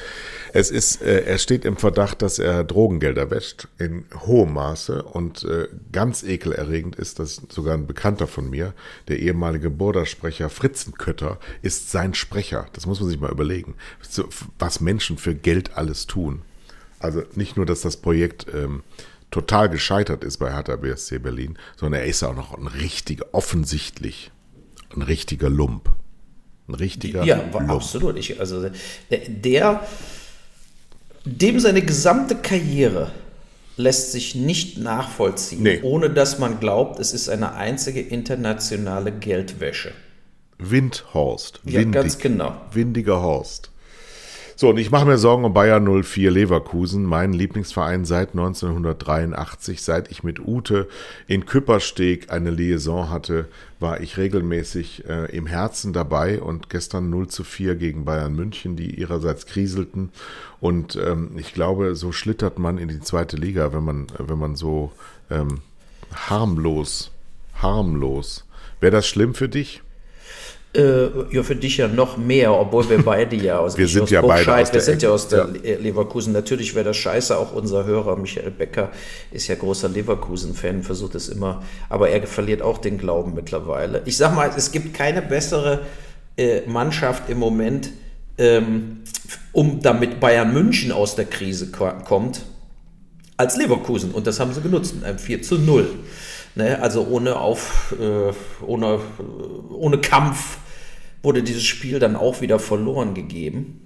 es ist, äh, er steht im Verdacht, dass er Drogengelder wäscht in hohem Maße und äh, ganz ekelerregend ist, dass sogar ein Bekannter von mir, der ehemalige Bordersprecher Fritzenkötter, ist sein Sprecher. Das muss man sich mal überlegen, was Menschen für Geld alles tun. Also nicht nur, dass das Projekt ähm, total gescheitert ist bei Hertha BSC Berlin, sondern er ist auch noch ein richtiger, offensichtlich ein richtiger Lump. Ein richtiger Ja, Lump. absolut. Ich, also der, der, dem seine gesamte Karriere lässt sich nicht nachvollziehen, Nee. ohne dass man glaubt, es ist eine einzige internationale Geldwäsche. Windhorst. Ja, ganz genau. Windiger Horst. So, und ich mache mir Sorgen um Bayern 04 Leverkusen, mein Lieblingsverein seit 1983. Seit ich mit Ute in Küppersteg eine Liaison hatte, war ich regelmäßig äh, im Herzen dabei und gestern 0 zu 4 gegen Bayern München, die ihrerseits kriselten. Und ähm, ich glaube, so schlittert man in die zweite Liga, wenn man, wenn man so ähm, harmlos, harmlos. Wäre das schlimm für dich? Äh, ja, für dich ja noch mehr, obwohl wir beide ja aus, Wir sind aus ja beide aus wir sind ja aus der ja. Le- Leverkusen. Natürlich wäre das scheiße, auch unser Hörer Michael Becker ist ja großer Leverkusen-Fan, versucht es immer, aber er verliert auch den Glauben mittlerweile. Ich sag mal, es gibt keine bessere äh, Mannschaft im Moment, ähm, um damit Bayern München aus der Krise ko- kommt, als Leverkusen. Und das haben sie genutzt mit einem 4 zu 0. Ne? Also ohne, auf, äh, ohne, äh, ohne Kampf wurde dieses Spiel dann auch wieder verloren gegeben.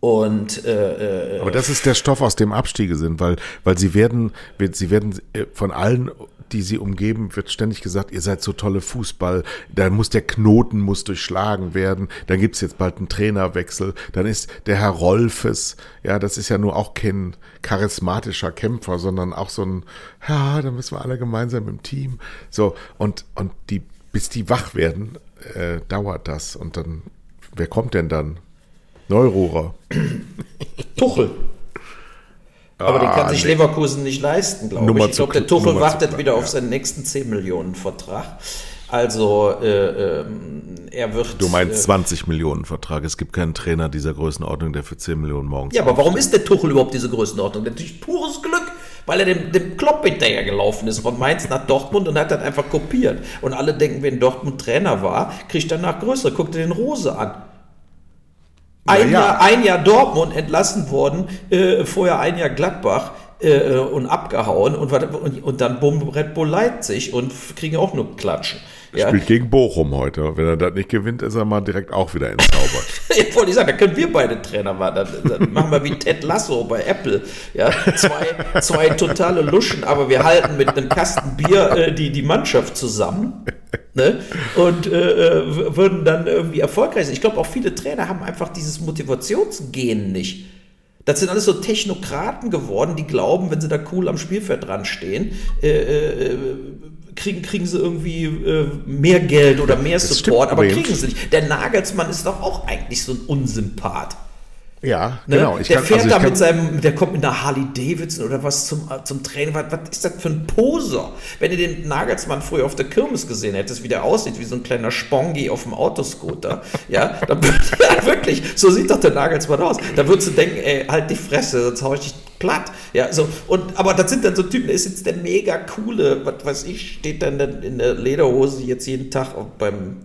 Und äh, äh, Aber das ist der Stoff, aus dem Abstiege sind, weil, weil sie werden, sie werden äh, von allen, die sie umgeben, wird ständig gesagt, ihr seid so tolle Fußball, da muss der Knoten muss durchschlagen werden, dann gibt's jetzt bald einen Trainerwechsel, dann ist der Herr Rolfes, ja, das ist ja nur auch kein charismatischer Kämpfer, sondern auch so ein, ja, da müssen wir alle gemeinsam im Team. So, und, und die, bis die wach werden, äh, dauert das. Und dann, wer kommt denn dann? Neururer. Tuchel. Aber den kann Ah, sich nee. Leverkusen nicht leisten, glaube Nummer ich. Ich glaube, der Tuchel Nummer wartet wieder auf ja. seinen nächsten 10 Millionen Vertrag. Also äh, ähm, er wird. Du meinst äh, 20 Millionen Vertrag. Es gibt keinen Trainer dieser Größenordnung, der für 10 Millionen morgens. Ja, aber warum ist der Tuchel überhaupt diese Größenordnung? Natürlich pures Glück, weil er dem, dem Klopp hinterher gelaufen ist von Mainz nach Dortmund und hat dann einfach kopiert. Und alle denken, wenn Dortmund Trainer war, kriegt er danach größer. Guck dir den Rose an. Ein, ja. Jahr, ein Jahr Dortmund entlassen worden, äh, vorher ein Jahr Gladbach. äh, und abgehauen und, und, und dann bumm Red Bull Leipzig und kriegen auch nur Klatschen. Ja. Spielt gegen Bochum heute. Wenn er das nicht gewinnt, ist er mal direkt auch wieder entzaubert. ich wollte sagen, da können wir beide Trainer machen. Dann, dann machen wir wie Ted Lasso bei Apple. Ja, zwei, zwei totale Luschen, aber wir halten mit einem Kasten Bier äh, die, die Mannschaft zusammen. Ne? Und äh, äh würden dann irgendwie erfolgreich sein. Ich glaube, auch viele Trainer haben einfach dieses Motivationsgehen nicht. Das sind alles so Technokraten geworden, die glauben, wenn sie da cool am Spielfeld dran stehen, äh, äh, kriegen, kriegen sie irgendwie äh, mehr Geld oder mehr das Support, aber kriegen sie nicht. Der Nagelsmann ist doch auch eigentlich so ein Unsympath. Ja, ne? genau. Ich der kann, fährt also da mit seinem, der kommt mit einer Harley Davidson oder was zum, äh, zum Training. Was, was ist das für ein Poser? Wenn ihr den Nagelsmann früher auf der Kirmes gesehen hättest, wie der aussieht, wie so ein kleiner Spongi auf dem Autoscooter, ja, dann ja, wirklich, so sieht doch der Nagelsmann aus. Da würdest du denken, ey, halt die Fresse, sonst hau ich dich platt. Ja, so, und, aber das sind dann so Typen, der ist jetzt der mega coole, was weiß ich, steht dann in der Lederhose jetzt jeden Tag beim,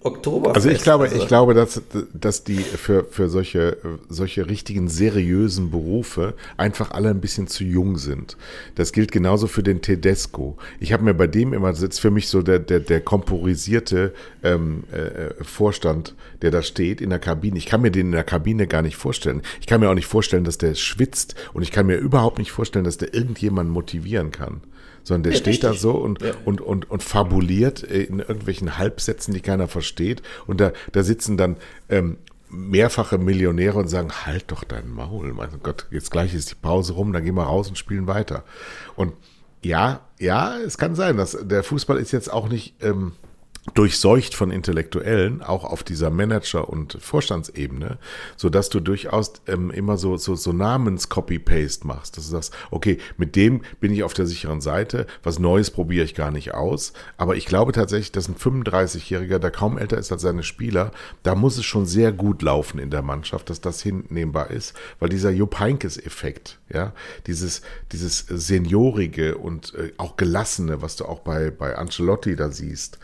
Oktober. Also ich glaube, also. ich glaube, dass, dass die für, für solche, solche richtigen seriösen Berufe einfach alle ein bisschen zu jung sind. Das gilt genauso für den Tedesco. Ich habe mir bei dem immer, das ist für mich so der, der, der komporisierte ähm, äh, Vorstand, der da steht in der Kabine. Ich kann mir den in der Kabine gar nicht vorstellen. Ich kann mir auch nicht vorstellen, dass der schwitzt und ich kann mir überhaupt nicht vorstellen, dass der irgendjemanden motivieren kann sondern der ja, steht richtig. da so und, ja. und, und, und fabuliert in irgendwelchen Halbsätzen, die keiner versteht. Und da, da sitzen dann ähm, mehrfache Millionäre und sagen, halt doch dein Maul, mein Gott, jetzt gleich ist die Pause rum, dann gehen wir raus und spielen weiter. Und ja, ja, es kann sein, dass der Fußball ist jetzt auch nicht ähm, durchseucht von Intellektuellen, auch auf dieser Manager- und Vorstandsebene, so dass du durchaus ähm, immer so, so, so Namens-Copy-Paste machst, dass du sagst, okay, mit dem bin ich auf der sicheren Seite, was Neues probiere ich gar nicht aus, aber ich glaube tatsächlich, dass ein 35-Jähriger, der kaum älter ist als seine Spieler, da muss es schon sehr gut laufen in der Mannschaft, dass das hinnehmbar ist, weil dieser Jupp Heynckes-Effekt, ja, dieses, dieses Seniorige und äh, auch Gelassene, was du auch bei, bei Ancelotti da siehst,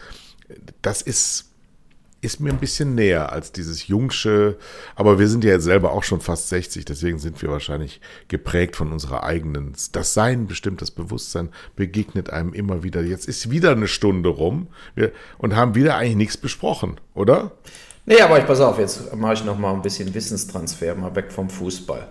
das ist, ist mir ein bisschen näher als dieses Jungsche, aber wir sind ja jetzt selber auch schon fast 60, deswegen sind wir wahrscheinlich geprägt von unserer eigenen, das Sein bestimmt, das Bewusstsein begegnet einem immer wieder. Jetzt ist wieder eine Stunde rum und haben wieder eigentlich nichts besprochen, oder? Nee, aber ich pass auf, jetzt mache ich noch mal ein bisschen Wissenstransfer, mal weg vom Fußball.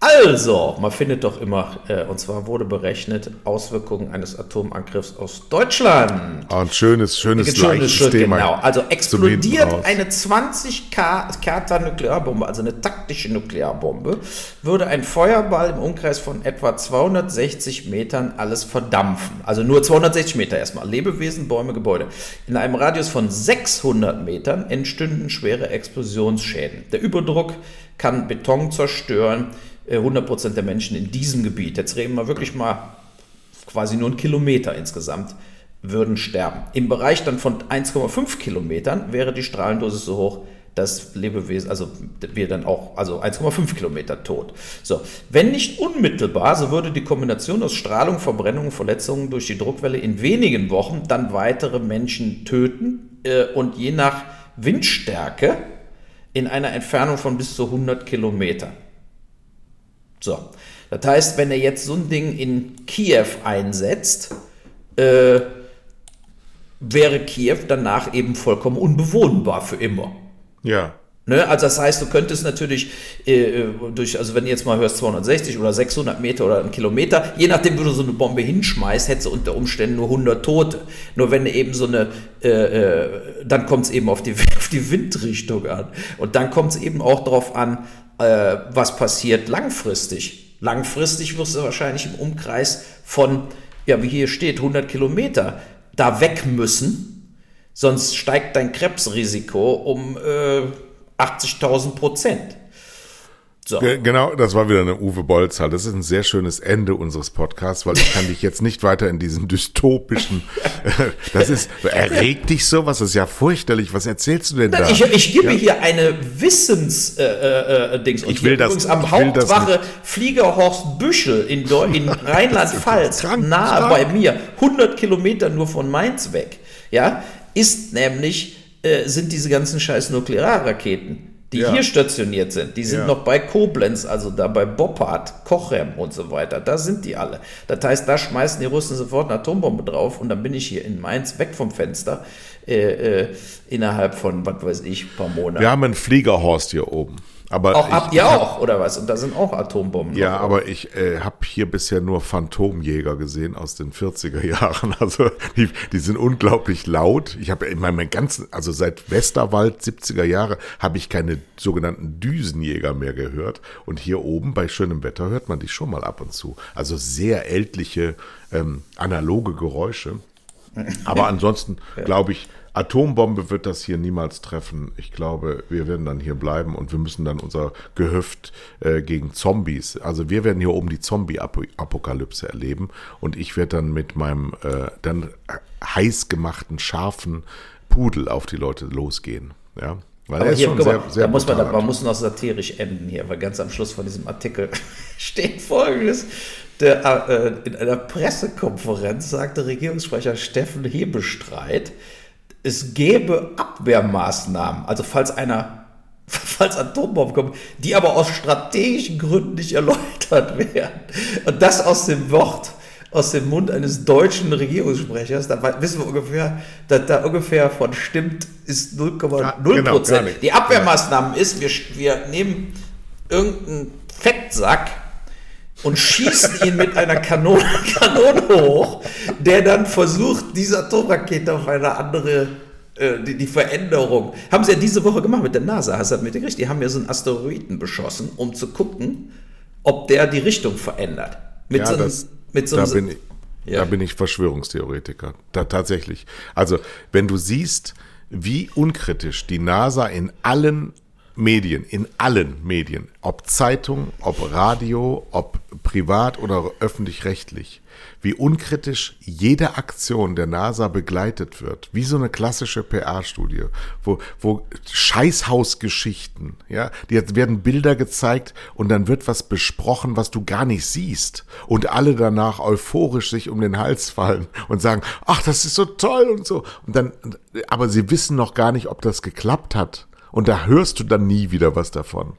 Also, man findet doch immer, äh, und zwar wurde berechnet, Auswirkungen eines Atomangriffs aus Deutschland. Oh, ein schönes, schönes, ein schönes Schritt, Genau, also explodiert eine 20 Kata Nuklearbombe, also eine taktische Nuklearbombe, würde ein Feuerball im Umkreis von etwa 260 Metern alles verdampfen. Also nur 260 Meter erstmal. Lebewesen, Bäume, Gebäude. In einem Radius von 600 Metern entstünden schwere Explosionsschäden. Der Überdruck kann Beton zerstören 100% äh, der Menschen in diesem Gebiet, jetzt reden wir wirklich mal quasi nur einen Kilometer insgesamt, würden sterben. Im Bereich dann von 1,5 Kilometern wäre die Strahlendosis so hoch, dass Lebewesen, also wir dann auch, also 1,5 Kilometer tot. So, wenn nicht unmittelbar, so würde die Kombination aus Strahlung, Verbrennung, Verletzungen durch die Druckwelle in wenigen Wochen dann weitere Menschen töten äh, und je nach Windstärke in einer Entfernung von bis zu 100 Kilometern. So, das heißt, wenn er jetzt so ein Ding in Kiew einsetzt, äh, wäre Kiew danach eben vollkommen unbewohnbar für immer. Ja. Ne? Also das heißt, du könntest natürlich äh, durch, also wenn du jetzt mal hörst 260 oder 600 Meter oder einen Kilometer, je nachdem, wo du so eine Bombe hinschmeißt, hättest du unter Umständen nur 100 Tote. Nur wenn du eben so eine, äh, äh, dann kommt es eben auf die, auf die Windrichtung an. Und dann kommt es eben auch darauf an, äh, was passiert langfristig. Langfristig wirst du wahrscheinlich im Umkreis von, ja, wie hier steht, 100 Kilometer da weg müssen, sonst steigt dein Krebsrisiko um äh, 80.000 Prozent. So. Genau, das war wieder eine Uwe Bolzahl. Das ist ein sehr schönes Ende unseres Podcasts, weil ich kann dich jetzt nicht weiter in diesen dystopischen. das ist erregt dich sowas. Das ist ja furchterlich. Was erzählst du denn da? Ich, ich gebe ja. hier eine Wissens äh, äh, äh Dings. Und ich will das. Übrigens am Hauptwache Fliegerhorst Büschel in, in Rheinland-Pfalz, nahe krank. bei mir, 100 Kilometer nur von Mainz weg. Ja, ist nämlich äh, sind diese ganzen scheiß Nuklearraketen die Ja. hier stationiert sind, die sind Ja. noch bei Koblenz, also da bei Boppard, Kochem und so weiter. Da sind die alle. Das heißt, da schmeißen die Russen sofort eine Atombombe drauf und dann bin ich hier in Mainz weg vom Fenster äh, äh, innerhalb von, was weiß ich, ein paar Monaten. Wir haben einen Fliegerhorst hier oben. Aber auch habt ihr auch, oder was? Und da sind auch Atombomben. Ja, noch. aber ich äh, habe hier bisher nur Phantomjäger gesehen aus den 40er Jahren. Also die, die sind unglaublich laut. Ich habe in meinem ganzen, also seit Westerwald 70er Jahre, habe ich keine sogenannten Düsenjäger mehr gehört. Und hier oben bei schönem Wetter hört man die schon mal ab und zu. Also sehr ältliche ähm, analoge Geräusche. Aber ansonsten glaube ich, Atombombe wird das hier niemals treffen. Ich glaube, wir werden dann hier bleiben und wir müssen dann unser Gehöft äh, gegen Zombies, also wir werden hier oben die Zombie-Apokalypse erleben und ich werde dann mit meinem äh, dann heiß gemachten, scharfen Pudel auf die Leute losgehen. Ja, weil Aber er ist hier, schon guck mal, sehr, sehr da muss man, brutal. man muss noch satirisch enden hier, weil ganz am Schluss von diesem Artikel steht folgendes. Der, äh, in einer Pressekonferenz sagte Regierungssprecher Steffen Hebestreit, es gäbe Abwehrmaßnahmen, also falls einer, falls Atombomben kommen, die aber aus strategischen Gründen nicht erläutert werden. Und das aus dem Wort, aus dem Mund eines deutschen Regierungssprechers, da wissen wir ungefähr, dass da ungefähr von stimmt, ist 0,0 Ja, genau, Prozent. Die Abwehrmaßnahmen ist, wir, wir nehmen irgendeinen Fettsack und schießen ihn mit einer Kanone, Kanone hoch, der dann versucht, diese Atomrakete auf eine andere, äh, die, die Veränderung. Haben sie ja diese Woche gemacht mit der NASA, hast du das mitgekriegt? Die haben ja so einen Asteroiden beschossen, um zu gucken, ob der die Richtung verändert. Mit Ja, so einem, das- mit so da einem, bin ich, Ja. da bin ich Verschwörungstheoretiker. Da, tatsächlich. Also, wenn du siehst, wie unkritisch die NASA in allen Medien, in allen Medien, ob Zeitung, ob Radio, ob privat oder öffentlich-rechtlich, wie unkritisch jede Aktion der NASA begleitet wird, wie so eine klassische PR-Studie, wo, wo Scheißhausgeschichten, ja, die jetzt werden Bilder gezeigt und dann wird was besprochen, was du gar nicht siehst und alle danach euphorisch sich um den Hals fallen und sagen, ach, das ist so toll und so. Und dann, aber sie wissen noch gar nicht, ob das geklappt hat und da hörst du dann nie wieder was davon.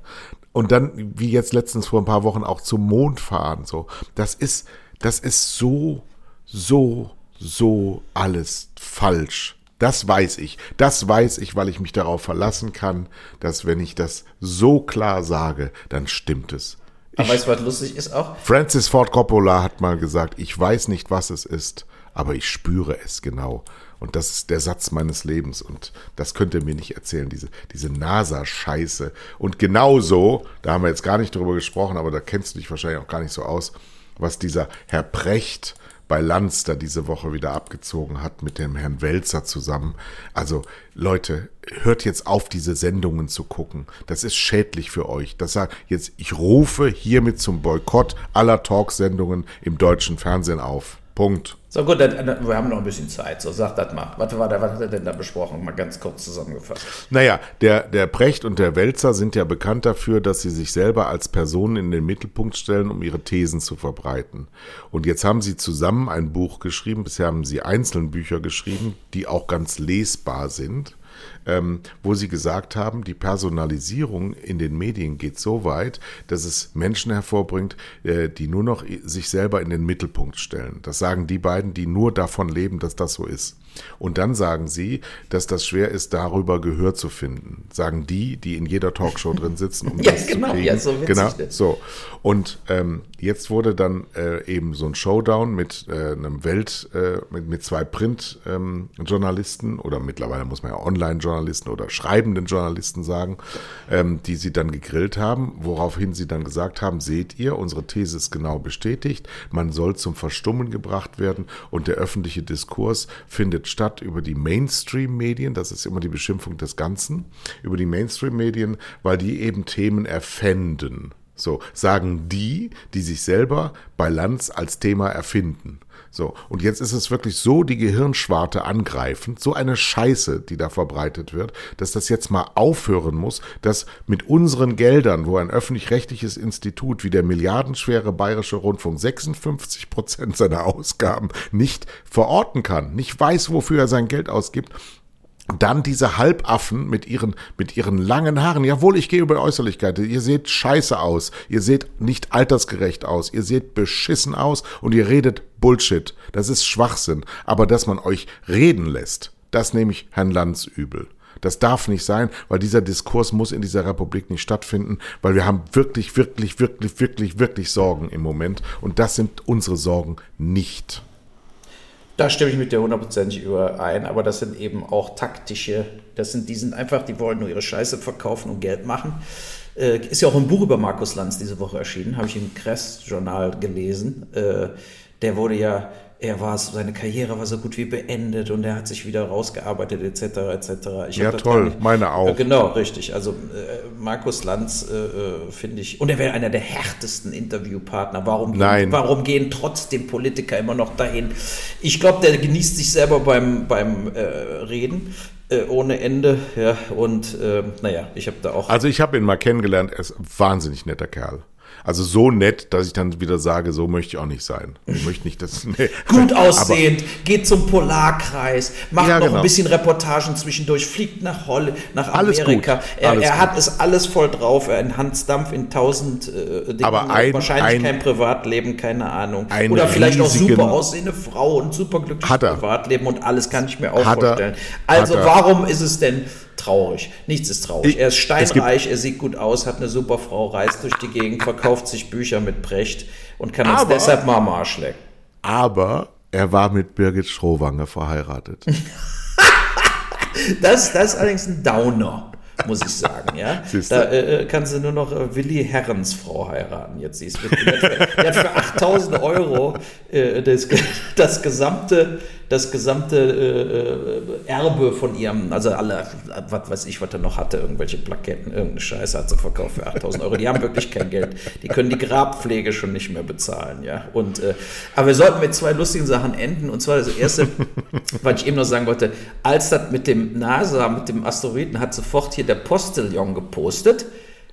Und dann, wie jetzt letztens vor ein paar Wochen auch zum Mond fahren, so. Das ist, das ist so, so, so alles falsch. Das weiß ich. Das weiß ich, weil ich mich darauf verlassen kann, dass wenn ich das so klar sage, dann stimmt es. aber weißt du, was lustig ist auch? Francis Ford Coppola hat mal gesagt, ich weiß nicht, was es ist, aber ich spüre es genau. Und das ist der Satz meines Lebens. Und das könnt ihr mir nicht erzählen, diese, diese NASA-Scheiße. Und genauso, da haben wir jetzt gar nicht drüber gesprochen, aber da kennst du dich wahrscheinlich auch gar nicht so aus, was dieser Herr Precht bei Lanz da diese Woche wieder abgezogen hat mit dem Herrn Welzer zusammen. Also Leute, hört jetzt auf, diese Sendungen zu gucken. Das ist schädlich für euch. Das sagt jetzt, ich rufe hiermit zum Boykott aller Talksendungen im deutschen Fernsehen auf. Punkt. So gut, dann, wir haben noch ein bisschen Zeit. So, sag das mal. Was, war da, was hat er denn da besprochen? Mal ganz kurz zusammengefasst. Naja, der, der Precht und der Welzer sind ja bekannt dafür, dass sie sich selber als Personen in den Mittelpunkt stellen, um ihre Thesen zu verbreiten. Und jetzt haben sie zusammen ein Buch geschrieben, bisher haben sie einzelne Bücher geschrieben, die auch ganz lesbar sind. Ähm, wo sie gesagt haben, die Personalisierung in den Medien geht so weit, dass es Menschen hervorbringt, äh, die nur noch sich selber in den Mittelpunkt stellen. Das sagen die beiden, die nur davon leben, dass das so ist. Und dann sagen sie, dass das schwer ist, darüber Gehör zu finden. Sagen die, die in jeder Talkshow drin sitzen, um Ja, das genau, zu kriegen. ja, so witzig, genau, so. Und ähm, jetzt wurde dann äh, eben so ein Showdown mit äh, einem Welt, äh, mit, mit zwei Print-Journalisten oder mittlerweile muss man ja Online-Journalisten oder schreibenden Journalisten sagen, ähm, die sie dann gegrillt haben, woraufhin sie dann gesagt haben, seht ihr, unsere These ist genau bestätigt, man soll zum Verstummen gebracht werden und der öffentliche Diskurs findet statt über die Mainstream-Medien, das ist immer die Beschimpfung des Ganzen, über die Mainstream-Medien, weil die eben Themen erfänden. So, sagen die, die sich selber bei Lanz als Thema erfinden. So, und jetzt ist es wirklich so die Gehirnschwarte angreifend, so eine Scheiße, die da verbreitet wird, dass das jetzt mal aufhören muss, dass mit unseren Geldern, wo ein öffentlich-rechtliches Institut wie der milliardenschwere Bayerische Rundfunk 56 Prozent seiner Ausgaben nicht verorten kann, nicht weiß, wofür er sein Geld ausgibt, dann diese Halbaffen mit ihren, mit ihren langen Haaren. Jawohl, ich gehe über Äußerlichkeit. Ihr seht scheiße aus. Ihr seht nicht altersgerecht aus. Ihr seht beschissen aus und ihr redet Bullshit. Das ist Schwachsinn. Aber dass man euch reden lässt, das nehme ich Herrn Lanz übel. Das darf nicht sein, weil dieser Diskurs muss in dieser Republik nicht stattfinden, weil wir haben wirklich, wirklich, wirklich, wirklich, wirklich Sorgen im Moment. Und das sind unsere Sorgen nicht. Da stimme ich mit dir hundertprozentig überein, aber das sind eben auch taktische, das sind, die sind einfach, die wollen nur ihre Scheiße verkaufen und Geld machen. Äh, ist ja auch ein Buch über Markus Lanz diese Woche erschienen, habe ich im Kress-Journal gelesen. Äh, der wurde ja er war seine Karriere war so gut wie beendet und er hat sich wieder rausgearbeitet etc. etc. Ich ja toll, nicht, meine auch. Äh, genau, richtig. Also äh, Markus Lanz äh, äh finde ich und er wäre einer der härtesten Interviewpartner. Warum Nein. Gehen, warum gehen trotzdem Politiker immer noch dahin? Ich glaube, der genießt sich selber beim beim äh, Reden. Äh, ohne Ende, ja, und naja, ich habe da auch. Also, ich habe ihn mal kennengelernt, er ist ein wahnsinnig netter Kerl. Also so nett, dass ich dann wieder sage, so möchte ich auch nicht sein. Ich möchte nicht, dass. Nee. Gut aussehend, Aber, geht zum Polarkreis, macht ja, noch genau. ein bisschen Reportagen zwischendurch, fliegt nach Holl, nach Amerika. Er, er hat es alles voll drauf. Er in Hans Dampf in tausend äh, Dingen. Aber ein, wahrscheinlich ein, kein Privatleben, keine Ahnung. Oder vielleicht auch super aussehende Frau und super glückliches Privatleben und alles kann ich mir auch vorstellen. Also warum ist es denn traurig. Nichts ist traurig. Er ist steinreich, er sieht gut aus, hat eine super Frau, reist durch die Gegend, verkauft sich Bücher mit Brecht und kann uns deshalb mal am Arsch lecken. Aber er war mit Birgit Schrowange verheiratet. das, das ist allerdings ein Downer muss ich sagen. Ja? Da äh, äh, kann sie nur noch äh, Willi Herrens Frau heiraten. Jetzt sie ist mit, der hat für 8000 Euro äh, das, das gesamte, das gesamte äh, äh, Erbe von ihrem, also alle, was weiß ich, was er noch hatte, irgendwelche Plaketten, irgendeine Scheiße hat sie verkauft für 8000 Euro. Die haben wirklich kein Geld. Die können die Grabpflege schon nicht mehr bezahlen. Ja? Und, aber wir sollten mit zwei lustigen Sachen enden. Und zwar das erste, was ich eben noch sagen wollte, als das mit dem NASA, mit dem Asteroiden, hat sofort hier der Postillon gepostet.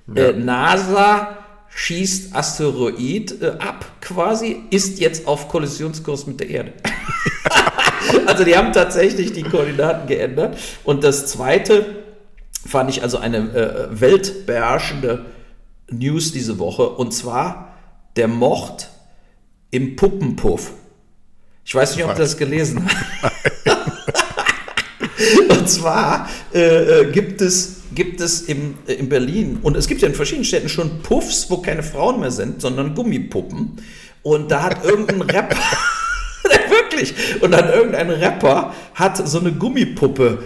Ja. Äh, NASA schießt Asteroid äh, ab quasi, ist jetzt auf Kollisionskurs mit der Erde. also die haben tatsächlich die Koordinaten geändert. Und das Zweite fand ich also eine äh, weltbeherrschende News diese Woche. Und zwar der Mord im Puppenpuff. Ich weiß nicht, ob du das gelesen hast. Und zwar äh, äh, gibt es gibt es im, äh, in Berlin und es gibt ja in verschiedenen Städten schon Puffs, wo keine Frauen mehr sind, sondern Gummipuppen. Und da hat irgendein Rapper, wirklich, und dann irgendein Rapper hat so eine Gummipuppe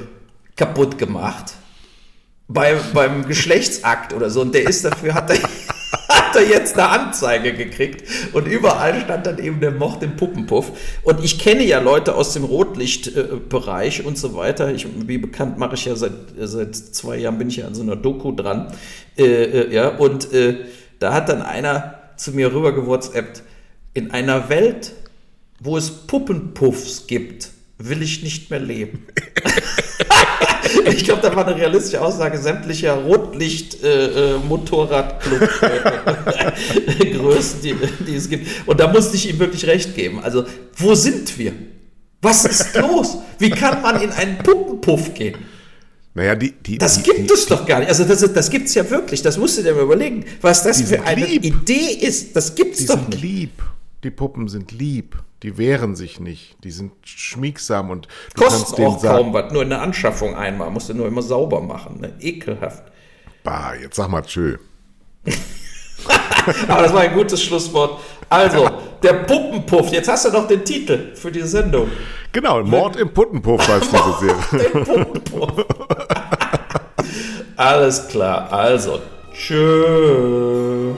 kaputt gemacht. Bei, beim Geschlechtsakt oder so. Und der ist dafür, hat er hat er jetzt eine Anzeige gekriegt und überall stand dann eben der Mord im Puppenpuff. Und ich kenne ja Leute aus dem Rotlichtbereich und so weiter. Ich, wie bekannt mache ich ja seit, seit zwei Jahren, bin ich ja an so einer Doku dran. Äh, äh, ja, und äh, da hat dann einer zu mir rüber gewhatsappt, in einer Welt, wo es Puppenpuffs gibt, will ich nicht mehr leben. ich glaube, da war eine realistische Aussage sämtlicher Rotlicht-Motorradclub-Größen, äh, äh die, die es gibt. Und da musste ich ihm wirklich recht geben. Also, wo sind wir? Was ist los? Wie kann man in einen Puppenpuff gehen? Naja, die, die, das die, gibt es doch gar nicht. Also das, das gibt es ja wirklich. Das musst du dir mal überlegen, was das für eine lieb. Idee ist. Das gibt es doch nicht. lieb. Die Puppen sind lieb. Die wehren sich nicht. Die sind schmiegsam und du Kosten auch sagen, kaum was. Nur in der Anschaffung einmal. Musst du nur immer sauber machen. Ne? Ekelhaft. Bah, jetzt sag mal tschö. Aber das war ein gutes Schlusswort. Also, der Puppenpuff. Jetzt hast du noch den Titel für die Sendung. Genau, Mord im Puppenpuff heißt diese Serie. Puppenpuff. Alles klar. Also, tschö.